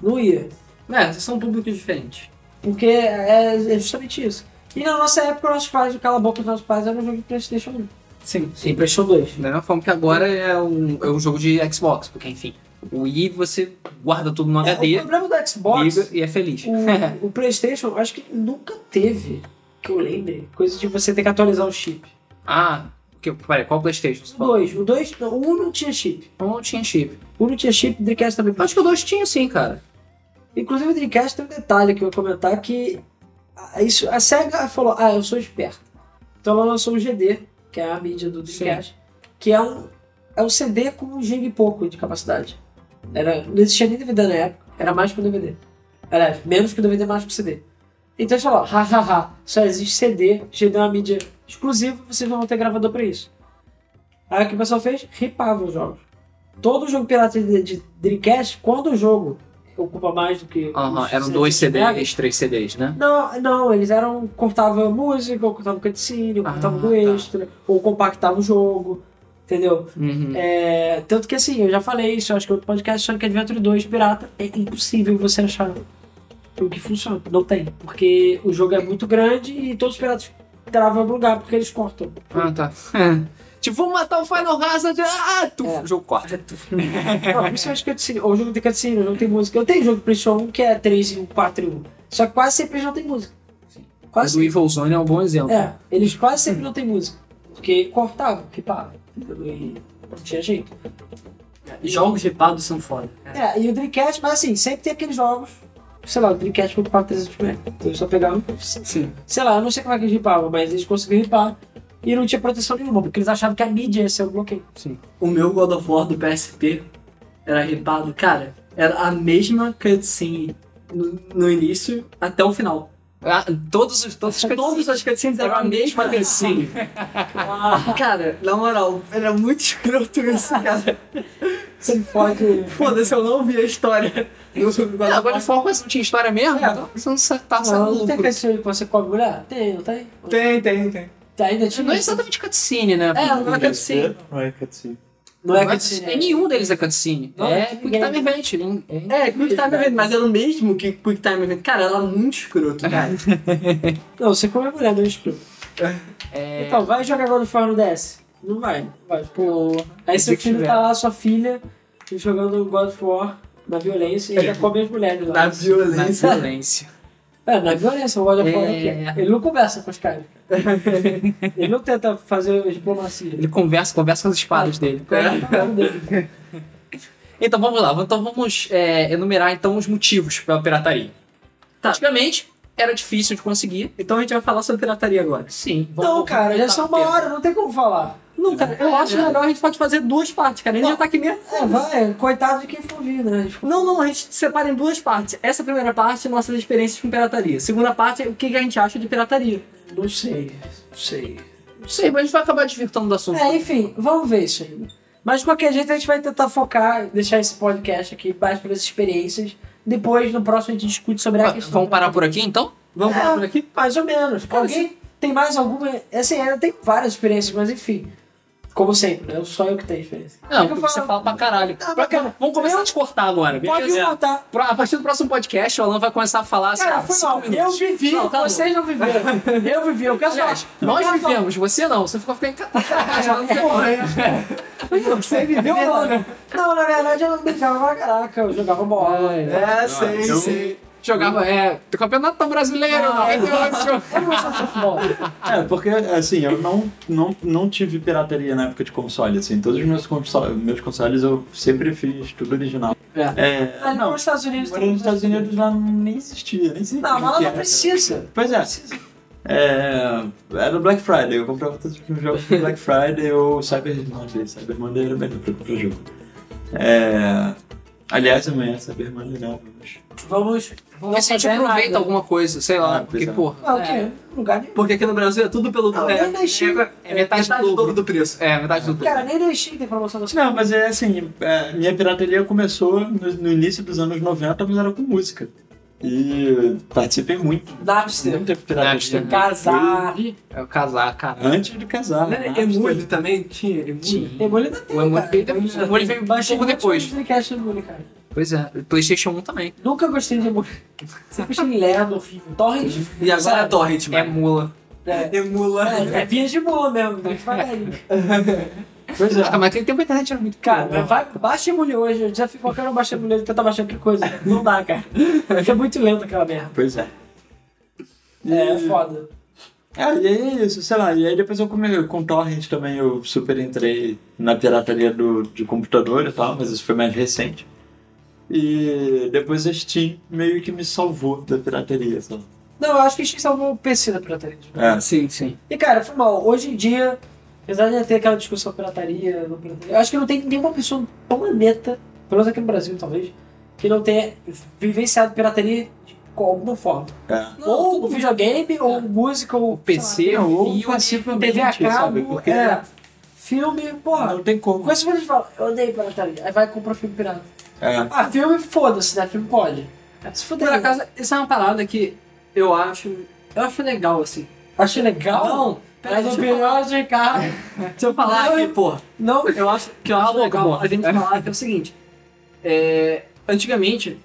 Não ia. É, são públicos diferentes. Porque é, é justamente isso. E na nossa época, nossos pais, o Cala a Boca dos nossos pais era um jogo de Playstation 1. Sim. Sim, Playstation 2. Da mesma forma que agora é um, é um jogo de Xbox, porque enfim, o Wii você guarda tudo no É, o problema do Xbox, liga e é feliz. o, o Playstation, acho que nunca teve, que eu lembre, coisa de você ter que atualizar o chip. Ah, Que, peraí, qual Playstation? você O? 2. O 2, não, o 1 não tinha chip. Um não tinha chip. O 1 não tinha chip, o Dreamcast também. Acho que o 2 tinha sim, cara. Inclusive o Dreamcast tem um detalhe que eu vou comentar que a- isso, a SEGA falou, ah, eu sou esperta. Então ela lançou o GD, que é a mídia do Dreamcast, que é um, é um CD com um GB e pouco de capacidade. Era, não existia nem DVD na época, era mais que o DVD. Aliás, menos que o DVD, mais que o CD. Então eles falaram, hahaha, só existe CD, GD é uma mídia exclusiva, vocês não vão ter gravador pra isso. Aí o que o pessoal fez? Ripava os jogos. Todo jogo pirata de, de Dreamcast, quando o jogo ocupa mais do que. Os eram dois 120 megas, CDs, três CDs, né? Não, não, eles eram. cortava música, ou cortava cutscene, ou Ah, cortava tá. extra, ou compactava o jogo. Entendeu? Uhum. É, tanto que assim, eu já falei isso, eu acho que o podcast Sonic Adventure 2 pirata é impossível você achar o que funciona. Não tem. Porque o jogo é muito grande e todos os piratas travam no lugar porque eles cortam. Ah, tá. tipo, vamos matar o Final Hazard. Ah, tu, É. o jogo corta. Não, principalmente cutscene. Ou jogo de cutscene, não tem música. Eu tenho jogo de PlayStation 1 que é 3 e 1, 4 e 1. Só que quase sempre eles não tem música. O Quase do Evil Zone é um bom exemplo. É, eles quase sempre não tem música. Porque cortavam, ripavam. entendeu? E não tinha jeito. Jogos ripados são foda. É, e o Dreamcast, mas assim, sempre tem aqueles jogos. Sei lá, o Dreamcast foi para 300 MB. Então eles só pegavam. Sim. Sei lá, eu não sei como é que eles ripavam, mas eles conseguiram ripar. E não tinha proteção nenhuma, porque eles achavam que a mídia ia ser o bloqueio. O meu God of War do PSP era ripado, cara, era a mesma cutscene no, no início até o final. Ah, todos os. Todos os Todas as cutscenes eram a mesma cutscene. cara, na moral, era muito escroto isso, cara. Se fode. Foda-se, eu não vi a história. God Ah, of agora. Focus não tinha história mesmo? É. Então Você não tá Não, saindo não tem cutscene que você come mulher? Tem, não tem? Tem, tem, tem. Tá, ainda tinha. Não é exatamente cutscene, né? É, não é cutscene. Não é cutscene. Não é Não é cutscene. cutscene. Nenhum deles é cutscene. Não, é é Quick Time Event. É- É, Quick Time Event, mas era o mesmo que Quick Time Event. Cara, era muito escroto, cara. Não, você come mulher, não é escroto. É. Então, vai jogar God of War no DS? Não vai, não vai. Pô. Aí seu filho tá lá, sua filha, jogando God of War na violência e ainda come as mulheres lá. Na Na violência. violência. É, na violência, o God of War É. é. aqui. Ele não conversa com os caras. Ele não tenta fazer diplomacia. Ele conversa, conversa com as espadas dele. dele. Então vamos lá, então vamos é, enumerar então os motivos pela pirataria. Tá. Antigamente era difícil de conseguir. Então a gente vai falar sobre pirataria agora. Sim. Não, cara, já são ao uma hora, não tem como falar. Não, cara, eu acho melhor a gente pode fazer duas partes, cara. A gente já tá aqui mesmo. É, vai, coitado de quem for vir, né? Não, não, a gente separa em duas partes. Essa primeira parte, nossas experiências com pirataria. Segunda parte, o que a gente acha de pirataria. Não sei, não sei. Não sei, mas a gente vai acabar desvirtando do assunto. É, enfim, vamos ver isso ainda. Mas de qualquer jeito a gente vai tentar focar, deixar esse podcast aqui mais para as experiências. Depois, no próximo, a gente discute sobre a Ah, questão. Vamos parar por aqui então? Vamos É. parar por aqui? Mais ou menos. Alguém tem mais alguma. Assim, ainda tem várias experiências, mas enfim. Como sempre, né? Só eu que tenho experiência. Não, Eu porque falo- você fala pra caralho. Ah, bacana. Vamos começar a te cortar agora. Pode beleza? contar. Pra- A partir do próximo podcast, o Alan vai começar a falar assim, Cara, ah, foi mal. minutos. Eu vivi, Não, tá vocês não viveram. Eu vivi, eu quero Aliás, falar. nós Eu quero falar. vivemos, você não. Você ficou ficando Você viveu ou não? Na verdade eu não brincava pra caraca, eu jogava bola. É, sei, eu- sei. Jogava, é, do campeonato brasileiro, Não, 98. Eu não gostava de futebol. É, porque assim, eu não, não, não tive pirataria na época de console, assim. Todos os meus, console, meus consoles eu sempre fiz tudo original. É. É, Ali não, nos Estados Unidos agora nos Estados Unidos lá nem existia, nem sei Não, mas lá não precisa. Pois é, Precisa. é, era Black Friday, eu comprava todos os jogos do Black Friday ou Cyber Monday. Cyber Monday era melhor pra comprar jogo. É, aliás, amanhã é Cyber Monday, né? Vamos- Vamos. Porque se a gente aproveita alguma coisa, sei lá, Ah, porque, pois é. porra. Ah, o quê? Lugar nenhum. Porque aqui no Brasil é tudo pelo... Não, é. É metade do dobro. dobro do preço. É, metade do dobro. Cara, nem na Steam tem promoção da Não, mas é assim, é, minha pirataria começou no, no início dos anos 90, mas era com música. E participei muito. Napster. Pirataria. Napster. Casar. É o casar, cara. Antes de casar. Né? Napster. Emule também tinha. Emule. Emule ainda tem. O Emule veio depois. O Emule veio um pouco muitos depois. Pois é, PlayStation 1 também. Nunca gostei de Emule. Sempre achei lerdo, horrível. Torrent. E agora é? Torrent, É mano. mula. É, Emula. é, é via de mula mesmo, vem devagarinho. Pois é. Ah, mas aquele tempo a internet era muito Cara, boa. vai, baixa Emule hoje. Eu desafio qualquer um baixar Emule e tentar baixar outra coisa. Não dá, cara. É muito lento aquela merda. Pois é. É foda. É, e é isso, sei lá. E aí depois eu come, com torrent também, eu super entrei na pirataria do, de computador e tal, mas isso foi mais recente. E depois a Steam meio que me salvou da pirataria, sabe? Não, eu acho que a gente salvou o PC da pirataria. É. Sim, sim. E cara, foi mal. Hoje em dia, apesar de ter aquela discussão pirataria, não pirataria, eu acho que não tem nenhuma pessoa no planeta, pelo menos aqui no Brasil talvez, que não tenha vivenciado pirataria de alguma forma. É. ou videogame, ou música, ou PC, lá, ou filme, passivamente, TV a cabo, sabe? Porque é, filme, porra. não tem como. Com esse vídeo fala, eu odeio pirataria. Aí vai e compra filme pirata. É. Ah, filme, foda-se, né? Filme pode. Se fuder. Por acaso, isso é uma parada que eu acho. Eu acho legal, assim. Achei legal. Não, peraí, Mas falar- opiniões de cara. Deixa eu falar aqui, pô. Não, Eu acho que eu acho a boca, legal a gente falar que é o seguinte. É, antigamente.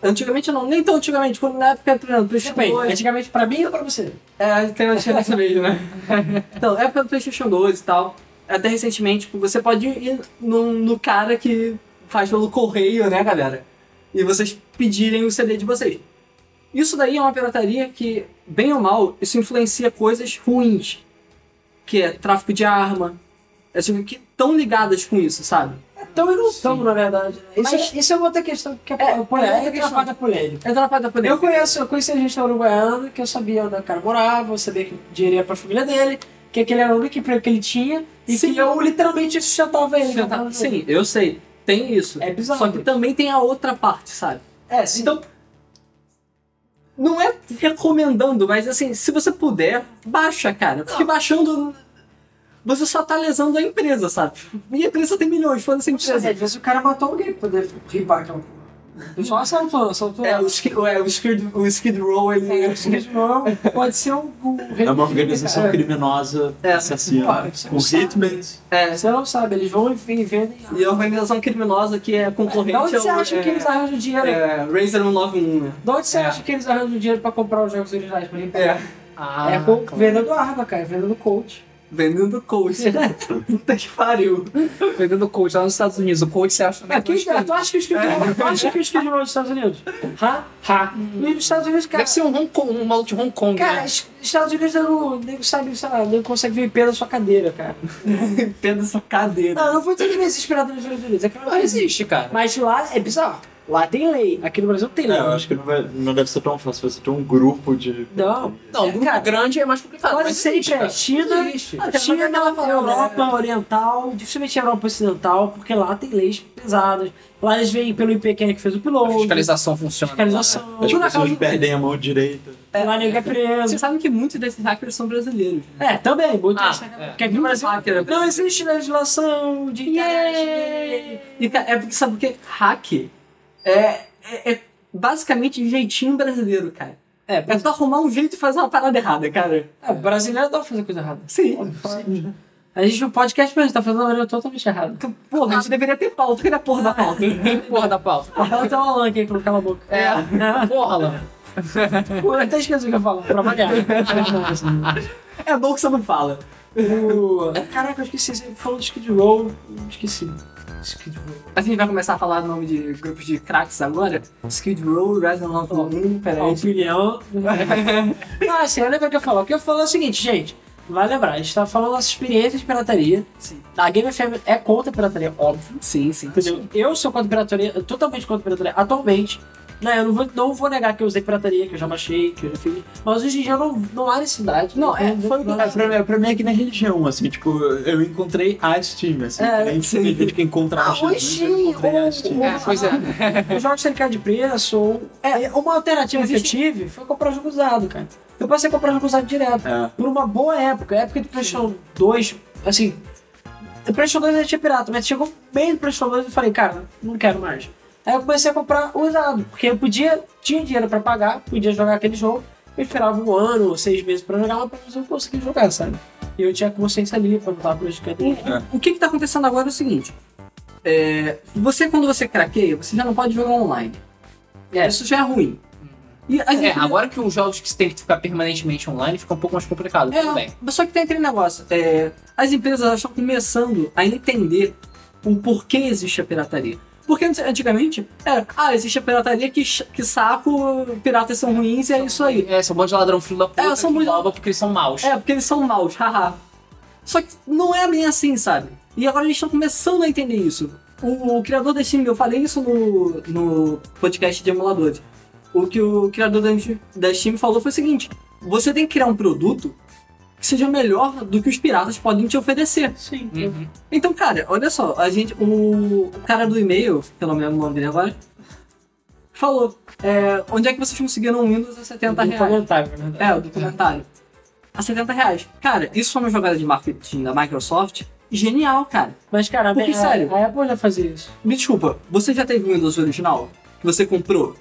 Antigamente não, nem tão antigamente, quando na época do PlayStation Depende, 2. antigamente pra mim ou pra você? É, tem uma diferença mesmo, né? Então, época do PlayStation 2 e tal. Até recentemente, tipo, você pode ir no, no cara que faz pelo correio, né, galera? E vocês pedirem o CD de vocês. Isso daí é uma pirataria que, bem ou mal, isso influencia coisas ruins. Que é tráfico de arma. É, tipo, que estão ligadas com isso, sabe? Então e não estamos, na verdade. Isso, Mas- é, isso é outra questão que é, É, é, polêmica, é é questão. a polêmica. Na parte da polêmica. Eu conheço, eu conheci a gente na Uruguaiana, que eu sabia onde o cara morava, eu sabia que dinheiro ia pra família dele, que aquele era o único emprego que ele tinha, e Sim. que eu literalmente sustentava ele. Já tá- Sim, eu sei. Tem isso. É bizarro. Só que também tem a outra parte, sabe? É, sim. Então, não é recomendando, mas assim, se você puder, baixa, cara. Porque baixando, você só tá lesando a empresa, sabe? E a empresa tem milhões, foda-se a Às empresa. vezes o cara matou alguém pra poder ripar aquela porra. Só assaltou, assaltou. É, o, Skid, é, o, Skid, o Skid Row, ele... É, o Skid Row pode ser um. um É uma organização cara. criminosa É. assassina. Com não sabe. hitmans. É, Você não sabe, eles vão e vendem. e a organização criminosa que é concorrente Da onde você ao- acha é, que eles arranjam dinheiro? É, Razer 191, né? Da onde você É. acha que eles arranjam dinheiro pra comprar os jogos originais pra ripar? É, Ah, É com, claro. vendendo arma, cara, vendendo coach. Vendendo coach. Puta que pariu. Vendendo coach lá nos Estados Unidos. O coach você acha também. Aqui, É, tu acha que o Skid Row, tu acha que o é dos Estados Unidos? Ha? Ha. E nos Estados Unidos, cara. Deve ser um, Hong Kong, um maluco de Hong Kong, Cara, né? os Estados Unidos não, nem sabe, sei lá, nem consegue ver pé da sua cadeira, cara. Pena essa cadeira. Não, não vou dizer que não existe pirata nos Estados Unidos, é que Não existe, cara. Mas lá é bizarro. Lá tem lei. Aqui no Brasil não tem É, lei. eu acho que não, vai, não deve ser tão fácil você ter um grupo de. Não. Não, um É, grupo cara, grande é mais complicado. Quase mas sempre é China, Existe. Ah, China, é parada, Europa Oriental, dificilmente Europa Ocidental, porque lá tem leis pesadas. Lá eles vêm pelo IPQN que fez o A piloto. fiscalização funciona. Fiscalização. As Por pessoas perdem a mão direita. Lá ninguém é preso. Vocês sabem que muitos desses hackers são brasileiros. né? É, também. Muito Ah, né? é. Porque aqui no Brasil hacker é não existe legislação de internet. Yay! E, cara, é porque, sabe por quê? Hack é, é, é basicamente jeitinho brasileiro, cara. É, É tu arrumar um jeito de fazer uma parada errada, cara. é, brasileiro adora fazer coisa errada. Sim. A gente no podcast, mas a gente tá fazendo uma maneira totalmente errada. Porra, a gente deveria ter pauta. Cadê a porra da pauta? Porra da pauta. Ela tem uma lã aqui com cala a boca. É. Porra, Lama. Pô, eu até esqueci o que eu falar, pra variar. É bom que você não fala. Caraca, eu esqueci. Você falou de Skid Row, esqueci. Skid Row. A gente vai começar a falar o nome de grupos de craques agora. Skid Row, Resident Evil 1, A peraí. opinião. ah, sim, eu lembro o que eu falo. O que eu falo é o seguinte, gente. Vai lembrar, a gente tá falando das experiências de pirataria. Sim. A Game FM é contra a pirataria, óbvio. Sim, sim. Entendeu? Eu sou contra a pirataria, totalmente contra a pirataria atualmente. Né, eu não vou, não vou negar que eu usei pirataria, que eu já baixei, que eu já fiz. Mas hoje em dia não, não há necessidade. Não, é, foi É, pra, mim, pra mim é que na religião, assim, tipo, eu encontrei a Steam, assim. É, tem, sim. tem gente que encontra Ah, a Jesus, hoje, eu encontrei a ou- Steam. É, pois é. Os jogos sem de preço, ou... É, uma alternativa que eu Existe- tive foi comprar jogo usado, cara. Eu passei a comprar jogo usado direto. É. Por uma boa época, época do PlayStation 2, assim... O PlayStation 2 já tinha pirata, mas chegou bem do PlayStation 2 e eu falei, cara, não quero mais. Aí eu comecei a comprar usado, porque eu podia, tinha dinheiro pra pagar, podia jogar aquele jogo, eu esperava um ano ou seis meses pra jogar, mas pelo menos eu conseguia jogar, sabe? E eu tinha consciência ali pra não estar prejudicando ninguém. O que que tá acontecendo agora é o seguinte. É, você, quando você craqueia, você já não pode jogar online. É. Isso já é ruim. E É, empresas- agora que os jogos que você tem que ficar permanentemente online fica um pouco mais complicado É, também. mas só que tem aquele negócio. é, as empresas estão começando a entender o porquê existe a pirataria. Porque antigamente era, ah, existe a pirataria que, que saco, piratas são ruins e é isso aí. É, são um monte de ladrão filho da puta É, são que muito- rouba porque eles são maus. É, porque eles são maus, haha. Só que não é bem assim, sabe? E agora a gente tá começando a entender isso. O, o criador da Steam, eu falei isso no, no podcast de emuladores. O que o criador da, da Steam falou foi o seguinte: você tem que criar um produto que seja melhor do que os piratas podem te oferecer. Sim. Uhum. Então, cara, olha só, a gente. O, o cara do e-mail, que eu não me lembro o nome dele agora, falou: é, onde é que vocês conseguiram um Windows a 70 No reais? na verdade. É, o documentário. A 70 reais. Cara, isso foi uma jogada de marketing da Microsoft genial, cara. Mas, cara, Porque, a, sério- a Apple já fazia isso. Me desculpa, você já teve o Windows original? Que você comprou?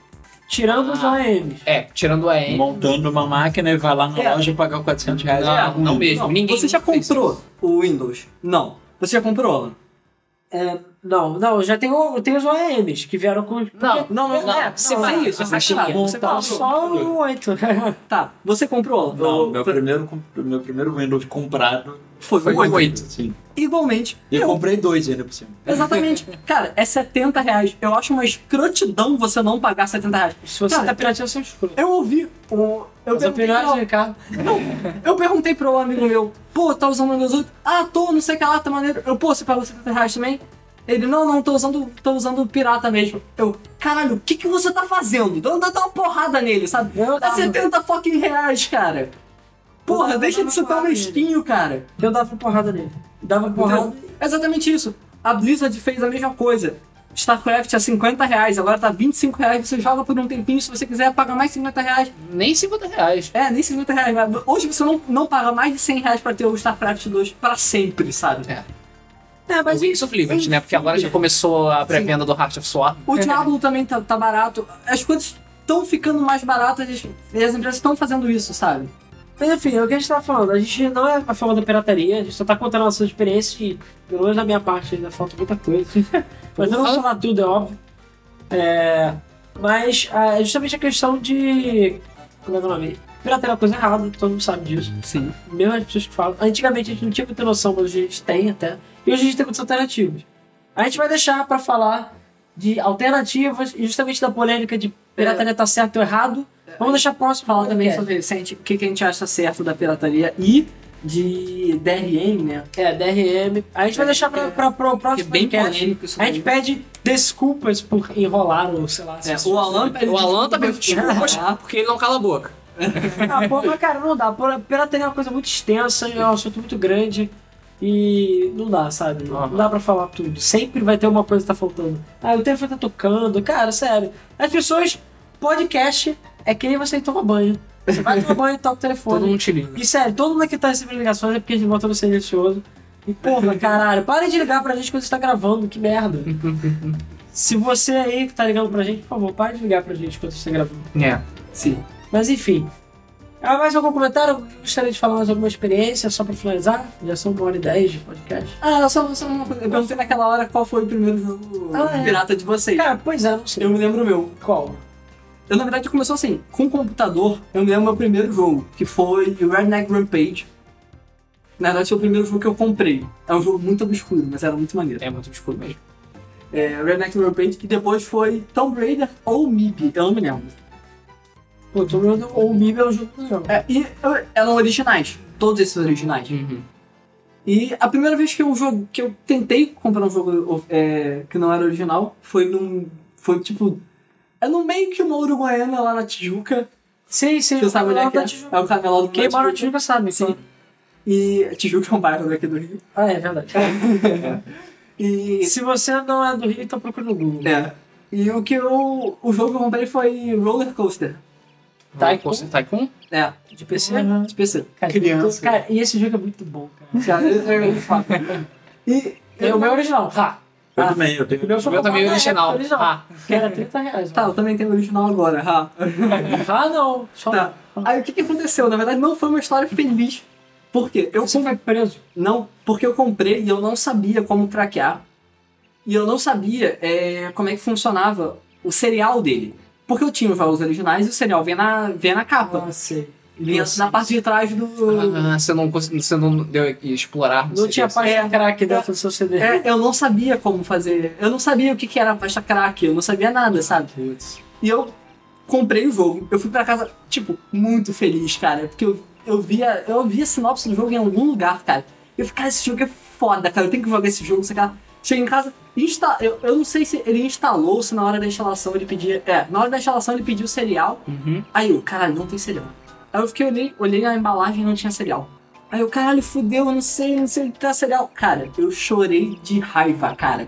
Tirando os Ah. OEMs. É, tirando o AM. Montando uma máquina e vai lá na É. loja pagar 400 reais. Não, É ruim. não mesmo. Não, Ninguém você já comprou o Windows? Não. Você já comprou, Alan? É, não, não, já tem, o- tem os OEMs que vieram com. Não, Não, não, Não, é, você não, é isso, você montar você Não, comprou. só o 8. Tá, você comprou? Não, O- meu primeiro, meu primeiro Windows comprado Foi, Foi o oito. o 8. Sim. Igualmente. E eu eu- comprei dois ainda por cima. Exatamente. Cara, é 70 reais. Eu acho uma escrotidão você não pagar 70 reais. Se você Cara, tá pirateando, você é escuro. Eu ouvi o. Eu Mas a perguntei, pirata, pro- Ricardo. eu perguntei pro amigo meu, pô, tá usando o Windows 8? Ah, tô, não sei o que lá, tá maneiro. Eu, pô, você pagou 70 reais também? Ele, não, não, tô usando, tô usando o pirata mesmo. Eu, caralho, o que que você tá fazendo? Dá, dá uma porrada nele, sabe? Eu Dá dava, 70 fucking reais, cara. Porra, deixa de ser tão mesquinho, cara. eu dava porrada nele. Dava porrada. Então, exatamente isso. A Blizzard fez a mesma coisa. StarCraft a 50 reais, agora tá 25 reais, você joga por um tempinho, se você quiser pagar mais 50 reais. Nem 50 reais. É, nem 50 reais. mas Hoje você não, não paga mais de 100 reais pra ter o StarCraft 2 pra sempre, sabe? É. É, Mas Wings of Liberty, né? Porque agora já começou a pré-venda do Heart of Swarm. O Diablo também tá, tá barato. As coisas estão ficando mais baratas e as empresas estão fazendo isso, sabe? Mas enfim, é o que a gente tava falando. A gente não é a favor da pirataria, a gente só tá contando nossas experiências e, pelo menos da minha parte, ainda falta muita coisa. mas eu não vou falar tudo, é óbvio. É, mas ah, é justamente a questão de. Como é que é o nome? Pirataria é uma coisa errada, todo mundo sabe disso. Sim. Mesmo as pessoas que falam. Antigamente a gente não tinha muita noção, mas hoje a gente tem até. E hoje a gente tem muitas alternativas. A gente vai deixar pra falar de alternativas e justamente da polêmica de pirataria tá certo ou errado. Vamos deixar próximo Falar também sobre o que, que a gente acha certo da pirataria e de DRM, né? É, DRM. A gente vai deixar pra, pra, pra, o Que é próximo bem podcast. polêmico isso A gente pede desculpas por enrolar ou sei lá. É, o Alan pede O Alan tá pedindo desculpas. porque ele não cala a boca. Ah, pô, mas cara, não dá. Pirataria é uma coisa muito extensa, é um assunto muito grande. E não dá, sabe? Não dá pra falar tudo. Sempre vai ter uma coisa que tá faltando. Ah, o telefone tá tocando. Cara, sério. As pessoas, podcast é que nem você tomar banho. Você vai tomar banho e toca o telefone. Todo mundo te liga. E sério, todo mundo que tá recebendo ligações é porque a gente botou no silencioso. E porra, caralho, parem de ligar pra gente quando gente tá gravando, que merda. Se você aí que tá ligando pra gente, por favor, pare de ligar pra gente quando gente tá gravando. É. Sim. Mas enfim. Ah, mais algum comentário? Eu gostaria de falar mais alguma experiência, só pra finalizar? Já são uma hora e dez de podcast. Ah, só, só uma coisa. Eu perguntei naquela hora qual foi o primeiro jogo Ah, é. pirata de vocês. Cara, pois é, não sei. Eu me lembro o meu. Qual? Eu, na verdade, começou assim, com computador, eu me lembro meu primeiro jogo, que foi o Redneck Rampage. Na verdade, foi o primeiro jogo que eu comprei. É um jogo muito obscuro, mas era muito maneiro. É muito obscuro mesmo. É, Redneck Rampage, e depois foi Tomb Raider ou MIB, eu não me lembro. Pô, tô olhando o MIB é um jogo legal. É, e eram originais, todos esses originais. Uhum. E a primeira vez que eu, jogo, que eu tentei comprar um jogo é, que não era original foi num. Foi tipo. É no meio que uma uruguaiana lá na Tijuca. Sim, sim. Você sabe onde é que é? É o camelão do Quem mora na Tijuca. Sabe, Sim. sim. E Tijuca é um bairro daqui do Rio. Ah, é verdade. E. Se você não é do Rio, então procura no Google. É. E o que eu. O jogo que eu comprei foi Roller Coaster. Tycoon? Você Tycoon? É. De PC? De PC. Cara, Criança. muito- cara, e esse jogo é muito bom, cara. Cara, eu- eu- E. É o meu original. Ha. Eu Ah. também, eu tenho. O meu O meu também é original. original. Ah, Que era 30 reais. Tá, eu também tenho o original agora. Ha. Ah, não. Só Tá. Aí o que, que aconteceu? Na verdade, não foi uma história feliz. Por quê? Eu Você foi preso. Não, porque eu comprei e eu não sabia como craquear. E eu não sabia é, como é que funcionava o serial dele. Porque eu tinha os jogos originais e o serial vem na, vem na capa. Ah, sei. Vinha na parte de trás do. Ah, você não, você não deu explorar. Não tinha pasta. pasta crack dentro do seu CD. É, eu não sabia como fazer. Eu não sabia o que, que era pasta crack, eu não sabia nada, sabe? E eu comprei o jogo. Eu fui pra casa, tipo, muito feliz, cara. Porque eu, eu via. Eu via sinopse do jogo em algum lugar, cara. Eu falei, cara, esse jogo é foda, cara. Eu tenho que jogar esse jogo, sei lá. Cheguei em casa, insta... eu, eu não sei se ele instalou, se na hora da instalação ele pedia. É, na hora da instalação ele pediu cereal. Uhum. Aí eu, caralho, não tem cereal. Aí eu fiquei, olhei, olhei a embalagem e não tinha cereal. Aí eu, caralho, fudeu, eu não sei, não sei o que tá cereal. Cara, eu chorei de raiva, cara.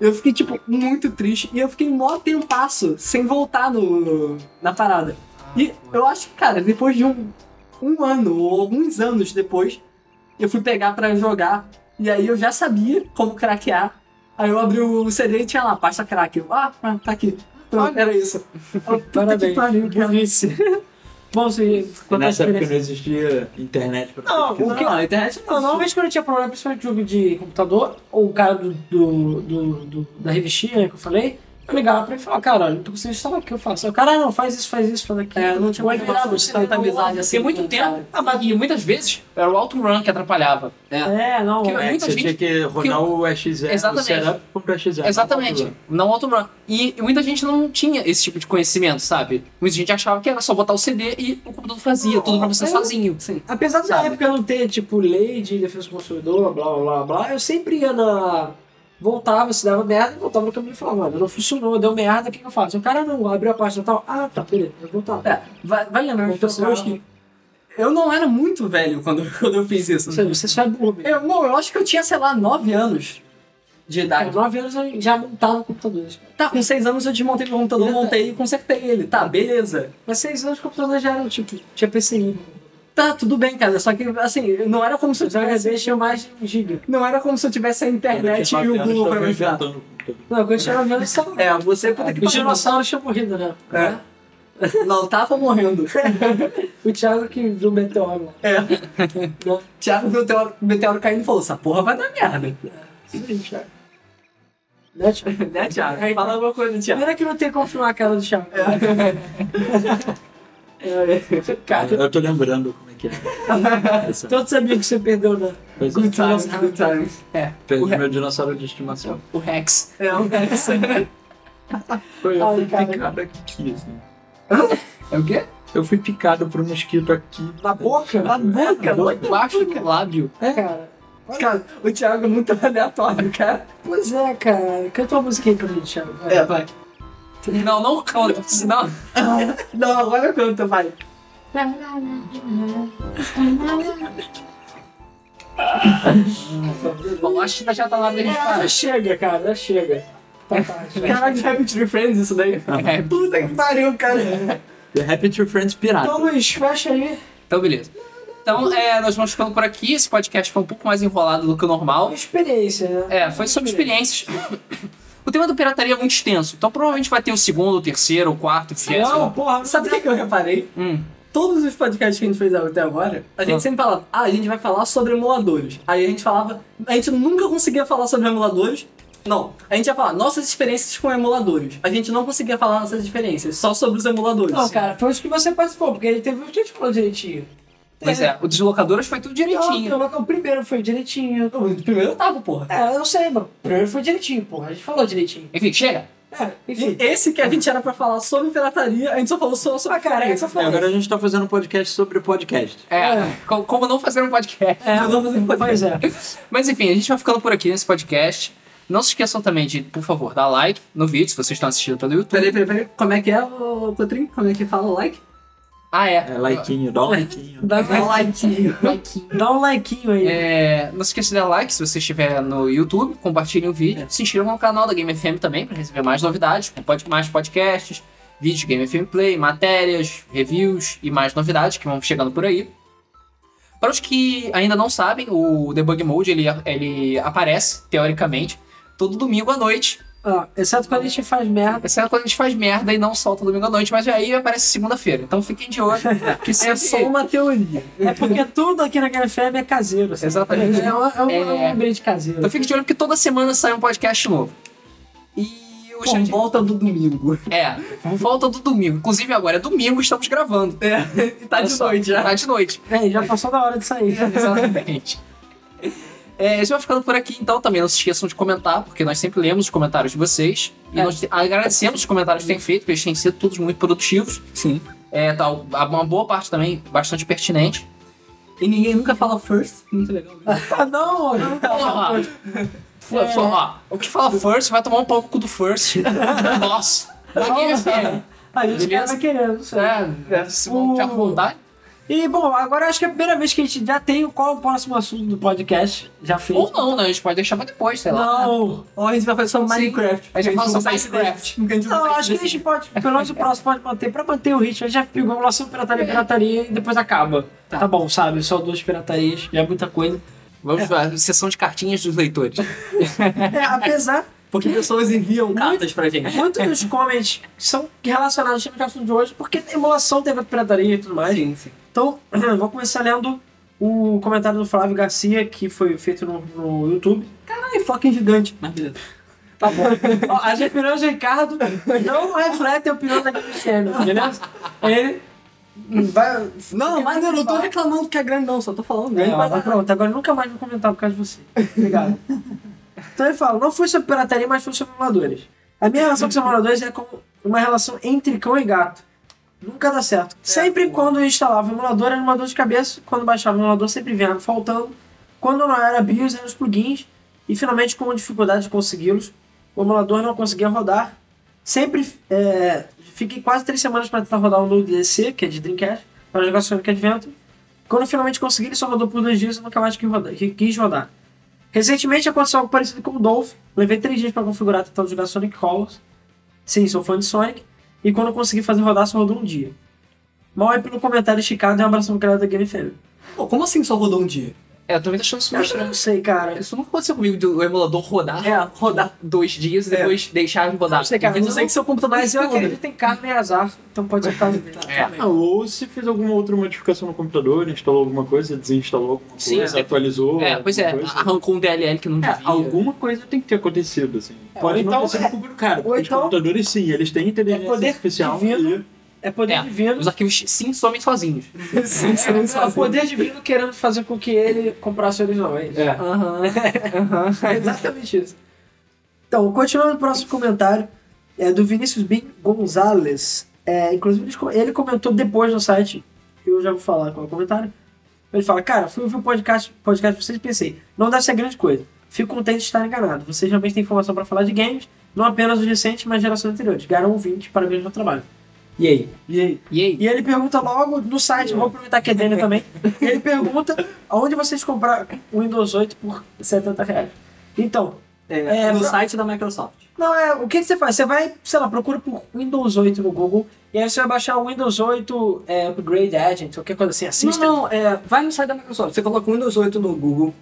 Eu fiquei, tipo, muito triste. E eu fiquei mó tempasso sem voltar no, na parada. E eu acho que, cara, depois de um, um ano ou alguns anos depois, eu fui pegar pra jogar. E aí eu já sabia como craquear. Aí eu abri o CD e tinha lá, pasta crack. Eu, ah, ah, tá aqui. Pronto, era isso. Eu, Parabéns. que pariu, cara. Bom, se Nessa época não existia internet pra Não, pesquisar. o que- Não, a internet Não, normalmente quando eu tinha problema, principalmente jogo de computador, ou o cara do, do, do- do- da revistinha que eu falei, eu ligava pra ele e falava, cara, olha, não tô conseguindo instalar o que eu faço? O cara, ah, não, faz isso, faz isso, faz aquilo. É, eu não tinha Ou aí muito virava o tanta amizade assim. Tem muito o tempo. cara. Ah, e muitas vezes era o auto-run que atrapalhava. É, não, Que- é, É, muita você gente- tinha que rodar o XZ, Exatamente. o setup contra o XZ. Exatamente. Não auto-run. E muita gente não tinha esse tipo de conhecimento, sabe? Muita gente achava que era só botar o CD e o computador fazia tudo pra você É. sozinho. Sim. Apesar da Sabe? época não ter, tipo, lei de defesa do consumidor, blá blá blá blá, eu sempre ia na. Voltava, se dava merda, voltava no caminho e falava, mano, não funcionou, deu merda, o que, que eu faço? O cara não abriu a página e tal, ah, tá, beleza, eu voltar. É, vai, vai lembrar as pessoas que. Eu não era muito velho quando, quando eu fiz isso. Você, você só é burro mesmo. Eu, não, eu acho que eu tinha, sei lá, 9 anos de Com idade. 9 anos eu já montava computadores. Tá, com 6 anos eu desmontei meu computador, montei e consertei ele. Tá, beleza. Mas 6 anos o computador já era, tipo, tinha PCI. Tá, tudo bem, cara. Só que, assim, não era como se eu tivesse. tinham mais de 1 giga. Não era como se eu tivesse a internet e o Google pra me ajudar. Não, quando eu tinha 9 anos, só... É, você puta que Os pariu. dinossauros tinham morrido, né? É. Não, tava morrendo. O Thiago que viu o meteoro lá. É. Né? Thiago viu o meteoro- o meteoro caindo e falou: essa porra vai dar merda. Isso aí, Thiago. Né, Thiago? né, Thiago? Fala alguma coisa, Thiago. Pena que não tem como filmar aquela do Thiago. Cara, Eu tô lembrando como é que é. Essa- Todos sabiam que você perdeu, né? Pois good é, times, good times. perdi O re- meu dinossauro de estimação. O Rex. É, um Foi, eu Ai, fui cara. picado aqui, assim. É o quê? Eu fui picado por um mosquito aqui. Na boca? Na boca, mano. Embaixo do lábio. É, cara. Cara, o Thiago é muito aleatório, cara. Pois é, cara. Canta uma musiquinha pra gente, Thiago. vai. É, vai. Não, não canta, senão. Não, agora canta, vai. Bom, acho que já tá lá dentro de parar. chega, cara. Já chega. Tá, tá. já. Caraca, Happy Tree Friends isso daí. É, Puta que pariu, cara. The Happy Tree Friends Pirata. Então, Luiz, fecha aí. Então, beleza. Então, é, nós vamos ficando por aqui. Esse podcast foi um pouco mais enrolado do que o normal. Uma experiência, né? É, foi sobre experiências. O tema da pirataria é muito extenso, então provavelmente vai ter o segundo, o terceiro, o quarto, o Não, vigésimo. porra. Sabe o que, que eu reparei? Hum. Todos os podcasts que a gente fez até agora, a gente Ah. sempre falava, ah, a gente vai falar sobre emuladores. Aí a gente falava, a gente nunca conseguia falar sobre emuladores. Não, a gente ia falar nossas experiências com emuladores. A gente não conseguia falar nossas experiências, só sobre os emuladores. Não, cara, foi isso que você participou, porque ele teve o que a gente falou direitinho. Pois é, o Deslocadoras foi tudo direitinho. Não, o primeiro foi direitinho. O primeiro eu tava, porra. É, eu sei, mano. O primeiro foi direitinho, porra. A gente falou direitinho. Enfim, chega. É, enfim. E esse que a gente era pra falar sobre pirataria, a gente só falou só sobre Ah, cara. E agora a gente tá fazendo um podcast sobre podcast. É, É. co- como não fazer um podcast. É, pois é. Mas enfim, a gente vai ficando por aqui nesse podcast. Não se esqueçam também de, por favor, dar like no vídeo, se vocês estão assistindo pelo YouTube. Peraí, peraí, peraí. Como é que é, o Cotrim? Como é que fala o like? Ah, é. É, likinho, dá um likinho. Dá, Dá um like. dá um likeinho aí. É, não se esqueça de dar like se você estiver no YouTube, compartilhem o vídeo, se inscrevam no canal da Game FM também para receber mais novidades, com pod- mais podcasts, vídeos de Game FM Play, matérias, reviews e mais novidades que vão chegando por aí. Para os que ainda não sabem, o Debug Mode ele, ele aparece, teoricamente, todo domingo à noite. Ó, exceto quando a gente faz merda. Exceto quando a gente faz merda e não solta domingo à noite, mas aí aparece segunda-feira. Então fiquem de olho. Que É só uma teoria. É porque tudo aqui na Game FM é caseiro. assim. Exatamente. É um, é um, é um É. caseiro. Então fique de olho porque toda semana sai um podcast novo. E eu Com já de... volta do domingo. É, volta do domingo. Inclusive agora é domingo, estamos gravando. É, e tá Olha de só, noite já. Tá de noite. É, já passou da hora de sair. Exatamente. É, gente vai ficando por aqui, então. Também não se esqueçam de comentar, porque nós sempre lemos os comentários de vocês. E É. nós te- agradecemos os comentários que têm feito, porque eles têm sido todos muito produtivos. Sim. É, tá, uma boa parte também bastante pertinente. E ninguém nunca fala first. Muito legal. Ah, não, não, Porra! F- f- ó, o que fala first vai tomar um pau no cu do first. Nossa! Ninguém vai A gente tava querendo, aí. É, se vão te vontade. E, bom, agora acho que é a primeira vez que a gente já tem qual é o próximo assunto do podcast. Já fez. Ou não, né? A gente pode deixar pra depois, sei lá. Não. Ou a gente vai fazer só Sim. Minecraft. A gente vai só faz Minecraft. Não, acho que a gente pode, pelo menos o próximo pode manter, pra manter o ritmo. A gente já pegou emulação, pirataria, pirataria e depois acaba. Tá, Tá. bom, sabe? Só duas piratarias, já é muita coisa. Vamos pra sessão de cartinhas dos leitores. É, apesar, Porque pessoas enviam cartas pra gente. muitos dos comments são relacionados ao assunto de hoje, porque emulação teve a pirataria e tudo mais. Sim, sim. Então, vou começar lendo o comentário do Flávio Garcia, que foi feito no, no YouTube. Caralho, fucking gigante. Mas beleza. Tá bom. As opiniões do Ricardo não refletem a opinião da Channel, beleza? Ele vai. Não, mas eu não tô reclamando que é grande não, só tô falando É, grande. ó, mas pronto, agora eu nunca mais vou comentar por causa de você. Obrigado. Então ele fala, não foi sobre pirataria, mas foi sobre emuladores. A minha relação com os emuladores é como uma relação entre cão e gato. Nunca dá certo. Sempre quando eu instalava o emulador, era uma dor de cabeça. Quando baixava o emulador, sempre vinha faltando. Quando não era BIOS, eram os plugins. E finalmente, com dificuldade de consegui-los, o emulador não conseguia rodar. Sempre é, fiquei quase três semanas para tentar rodar o Node DC, que é de Dreamcast, para jogar Sonic Adventure. Quando finalmente consegui, ele só rodou por dois dias e nunca mais quis rodar. que- quis rodar. Recentemente aconteceu algo parecido com o Dolph. Levei três dias para configurar tentando jogar Sonic Colors. Sim, sou fã de Sonic. E quando consegui fazer rodar, só rodou um dia. Mal aí pelo comentário esticado e um abraço no canal da Game. Pô, como assim só rodou um dia? É, eu também tô achando isso Eu muito estranho. não sei, cara. Isso nunca aconteceu comigo, do emulador rodar É, rodar. dois dias e depois deixar de rodar. Não sei, cara, Eu não sei que seu computador Mas eu explode. acredito em karma e azar, então pode ser caso dele. É. Ah, ou se fez alguma outra modificação no computador, instalou alguma coisa, desinstalou alguma Sim, coisa, é. atualizou. É, pois é, coisa. arrancou um DLL que não É, devia. alguma coisa tem que ter acontecido, assim. Pode ou não então- ter sido do cara. ou porque então- Os computadores, sim, eles têm inteligência É poder artificial divino. É poder É, divino. Os arquivos sim somem sozinhos. Sim, sim, É o poder divino querendo fazer com que ele comprasse o original, é isso? É. Aham. Aham. É exatamente isso. Então, continuando o próximo comentário, é do Vinícius Bin Gonzalez. É, inclusive, ele co- ele comentou depois no site, eu já vou falar qual é o comentário. Ele fala, cara, fui ouvir o podcast, podcast de vocês e pensei, não deve ser grande coisa. Fico contente de estar enganado. Vocês realmente têm informação para falar de games, não apenas os recentes, mas gerações anteriores. Garam ouvinte, parabéns pelo trabalho. E aí? E aí? E aí? E ele pergunta logo no site, vou aproveitar que é dele também. Ele pergunta aonde vocês compraram o Windows 8 por 70 reais. Então, É, É, no pra- site da Microsoft. não, é, o que, que você faz? Você vai, sei lá, procura por Windows 8 no Google e aí você vai baixar o Windows 8 é, Upgrade Agent, qualquer coisa assim, assista. Não, não, é, vai no site da Microsoft. Você coloca o Windows 8 no Google.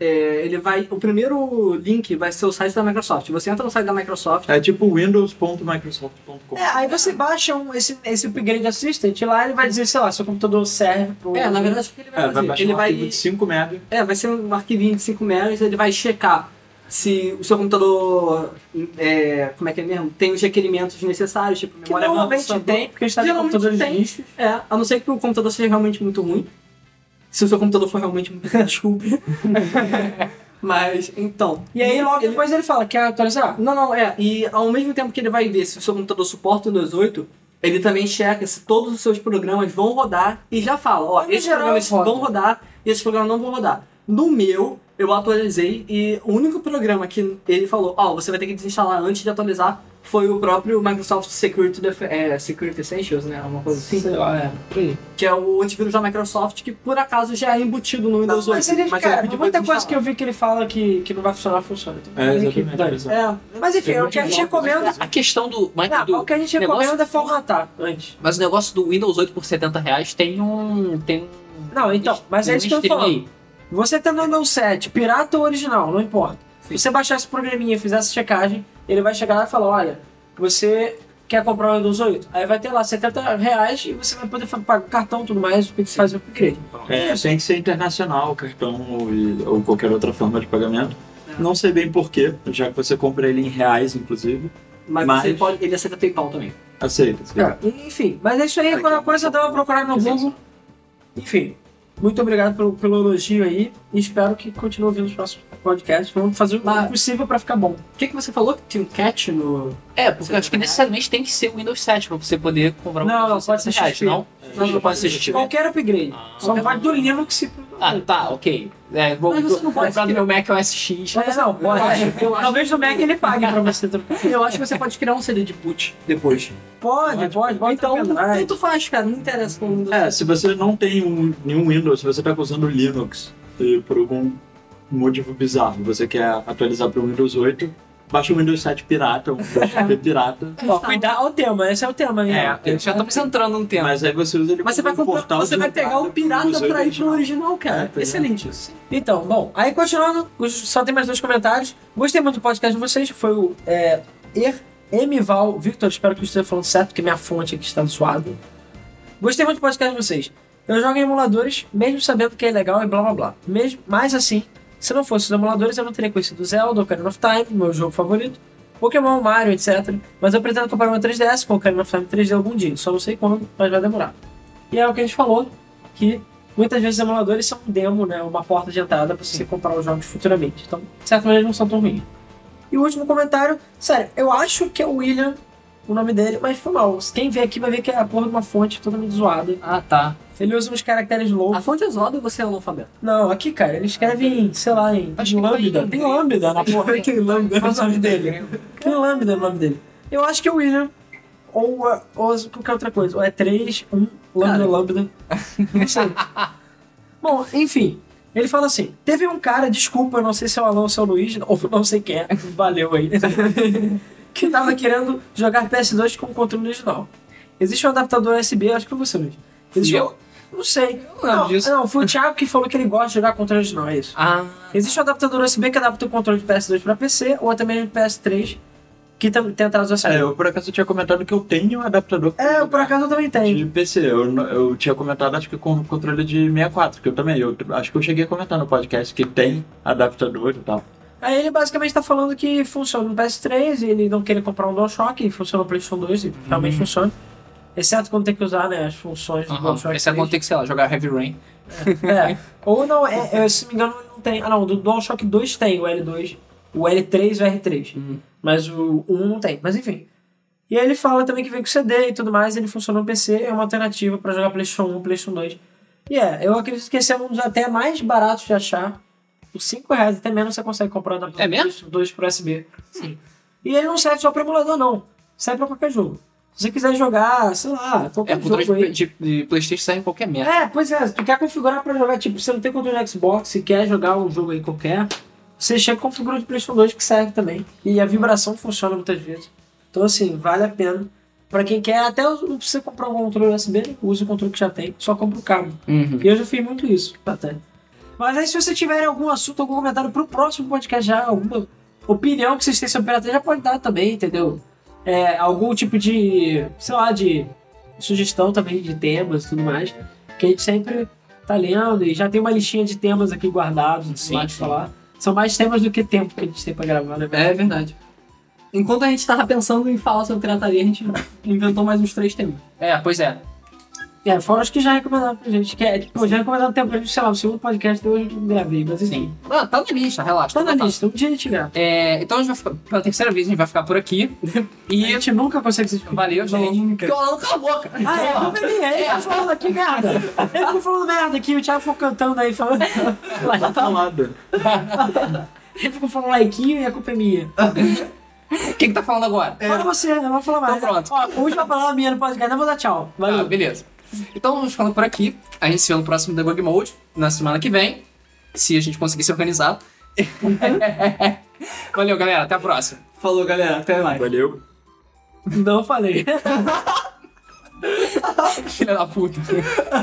É, ele vai. O primeiro link vai ser o site da Microsoft. Você entra no site da Microsoft. É tipo windows.microsoft.com. É, aí você baixa um, esse, esse Upgrade Assistant e lá ele vai dizer, sei lá, seu computador serve pro. É, na verdade, o que ele vai É, vai fazer? baixar ele um vai. arquivo de 5 MB. É, vai ser um arquivinho de 5 megas, ele vai checar se o seu computador, é, como é que é mesmo, tem os requerimentos necessários, tipo Que memória RAM, normalmente processador. tem, porque está em Geralmente computadores tem. lixos. É, a não ser que o computador seja realmente muito ruim. Se o seu computador for realmente desculpe. Mas, então. E aí logo ele- depois ele fala, quer atualizar? Não, não, é. E ao mesmo tempo que ele vai ver se o seu computador suporta o Windows 8, ele também checa se todos os seus programas vão rodar e já fala, ó, esses programas roda. vão rodar e esses programas não vão rodar. No meu, eu atualizei e o único programa que ele falou, ó, você vai ter que desinstalar antes de atualizar, foi o próprio Microsoft Security, Def é, Security Essentials, né? Uma coisa assim. Sei lá, é. Que é o antivírus da Microsoft, que por acaso já é embutido no Windows Não, 8. mas ele, cara, pediu pra muita coisa que eu vi que ele fala que, que não vai funcionar, funciona. Então, É, mas enfim, exatamente. É, Mas enfim, o que a gente recomenda. A questão do. Mas, Não, do o que a gente negócio- recomenda é formatar antes. Mas o negócio do Windows 8 por 70 reais tem um. Tem um. Não, então, mas é isso que eu tô falando. aí. Você no Windows 7, pirata ou original, não importa. Se você baixar esse programinha e fizer essa checagem, ele vai chegar lá e falar, olha, você quer comprar o Windows 8? Aí vai ter lá 70 reais e você vai poder pagar o cartão e tudo mais, fazer o upgrade. É, tem que ser internacional, cartão ou, ou qualquer outra forma de pagamento. Não sei bem porquê, já que você compra ele em reais, inclusive. Mas, Mas- Você pode, ele aceita PayPal também. Aceita, aceita. É, enfim, mas é isso aí. A coisa dá uma procurada no Google. Enfim, muito obrigado pelo, pelo elogio aí. E espero que continue ouvindo os próximos podcasts. Vamos fazer o Mas- possível pra ficar bom. O que, que você falou que tinha um catch no. É, porque eu acho que necessariamente tem que ser o Windows 7 pra você poder comprar um Não, Windows pode ser 7 reais, não? Não, Não pode ser XP. Qualquer upgrade. Só Ah, pode do Linux se. Ah, tá, ok. É, vou Mas você não pode comprar no meu Mac OS X. Mas não, pode. Talvez no Mac ele pague pra você trocar. Eu acho que você pode criar um CD de boot depois. Pode, pode, pode. então, tanto faz, cara. Não interessa como Windows. É, se você não tem um- nenhum Windows, se você está usando Linux e por algum motivo bizarro você quer atualizar para o Windows 8, baixa o Windows 7 pirata, um Windows XP pirata, Ó, cuidar o tema, esse é o tema ó. É, já estamos entrando no tema. mas aí você usa ele Mas você vai, comprar, você vai pegar o pirata Windows 8 pra ir pro original. original, cara. É, é. Excelente isso. Então, bom, aí continuando, só tem mais dois comentários. Gostei muito do podcast de vocês, foi o é, Er- Emival Victor, espero que eu esteja falando certo, porque minha fonte aqui está zoada. Gostei muito do podcast de vocês. Eu jogo em emuladores, mesmo sabendo que é legal e blá blá blá. Mesmo, mas assim, se não fosse os emuladores, eu não teria conhecido Zelda, Ocarina of Time, meu jogo favorito, Pokémon, Mario, etc. Mas eu pretendo comprar uma 3DS com Ocarina of Time 3D algum dia, só não sei quando, mas vai demorar. E é o que a gente falou, que muitas vezes os emuladores são um demo, né? Uma porta de entrada para você comprar os jogos futuramente. Então, de certa maneira, não são tão ruins. E o último comentário, sério, eu acho que é o William, o nome dele, mas foi mal. Quem vê aqui vai ver que é a porra de uma fonte totalmente zoada. Ah, tá. Ele usa uns caracteres A loucos. fonte é zoada e você é analfabeto. Não, aqui, cara, ele escreve em, sei lá, em lambda. tem- lambda na porra. Tem lambda. Qual é o nome dele? Tem lambda no nome dele. Eu acho que é o William. Ou, ou qualquer outra coisa. Ou é 3, 1, lambda, lambda. Não sei. Bom, enfim. Ele fala assim: teve um cara, desculpa, eu não sei se é o Alan ou se é o Luiz, ou não sei quem é, valeu aí. que tava querendo jogar PS2 com o controle original. Existe um adaptador USB, acho que foi você, Luiz. Existe E um, eu? não sei. não lembro Não, disso. não, foi o Thiago que falou que ele gosta de jogar controle original, é isso. Ah, Existe um adaptador USB que adapta o controle de PS2 para PC ou até mesmo de PS3, que tem entradas USB. É, eu por acaso tinha comentado que eu tenho um adaptador É, eu por acaso eu também tenho. de PC. Eu, eu tinha comentado, acho que com controle de 64, que eu também. Eu acho que eu cheguei a comentar no podcast que tem adaptador e tal. Aí ele basicamente tá falando que funciona no PS3 e ele não queria comprar um DualShock e funciona no PlayStation 2 e realmente funciona. Exceto quando tem que usar né, as funções do. DualShock Esse é 3. quando tem que, sei lá, jogar Heavy Rain. É. Ou não, é, é, se não me engano, não tem. Ah, não, do DualShock 2 tem o L2, o L3 e o R3. Uhum. Mas o 1 não tem. Mas enfim. E aí ele fala também que vem com CD e tudo mais, ele funciona no PC, é uma alternativa pra jogar PlayStation 1, PlayStation 2. E é, eu acredito que esse é um dos até mais baratos de achar. Por 5 reais, até menos você consegue comprar o adaptador É mesmo? PlayStation 2 pro USB. Sim. E ele não serve só pra emulador, não. Serve pra qualquer jogo. Se você quiser jogar, sei lá, qualquer É, controle jogo aí. de, de, de Playstation serve em qualquer merda. É, pois é, se tu quer configurar pra jogar, tipo, você não tem controle de Xbox e quer jogar um jogo aí qualquer, você chega configura o de PlayStation 2 que serve também. E a vibração funciona muitas vezes. Então, assim, vale a pena. Pra quem quer, até não precisa comprar um controle USB, usa o controle que já tem, só compra o cabo. Uhum. E eu já fiz muito isso, até. Mas aí, se você tiver algum assunto, algum comentário pro próximo podcast já, alguma opinião que vocês têm sobre pirataria, já pode dar também, entendeu? É, algum tipo de, sei lá, de sugestão também de temas e tudo mais, que a gente sempre tá lendo e já tem uma listinha de temas aqui guardados, Sim, sim, de falar. São mais temas do que tempo que a gente tem pra gravar, né? É verdade. Enquanto a gente tava pensando em falar sobre pirataria, a gente inventou mais uns três temas. É, pois é. É, fora os que já recomendaram pra gente, que é, tipo, já recomendaram tempo pra gente, sei lá, o segundo podcast de hoje eu gravei, mas enfim. Sim. Ah, tá na lista, relaxa. Tá na botando. lista, um dia a gente grava. É, então a gente vai ficar, pela terceira vez a gente vai ficar por aqui. A E gente nunca consegue se despedir. valeu, gente. nunca. Porque o Alan cala a boca. Ah, é, não bebi, ele tá falando aqui merda. Ele ficou falando merda aqui, o Thiago ficou cantando aí, falando. Tá calado. Ele ficou falando laiquinho e a culpa é minha. Quem que tá falando agora? Fala você, eu não vou falar mais. Então pronto. Ó, a última palavra minha no podcast, eu vou dar tchau. Valeu. Ah, beleza. Então vamos ficando por aqui. A gente se vê no próximo Debug Mode, na semana que vem. Se a gente conseguir se organizar. Valeu, galera. Até a próxima. Falou, galera. Até mais. Valeu. Não falei. Filha da puta.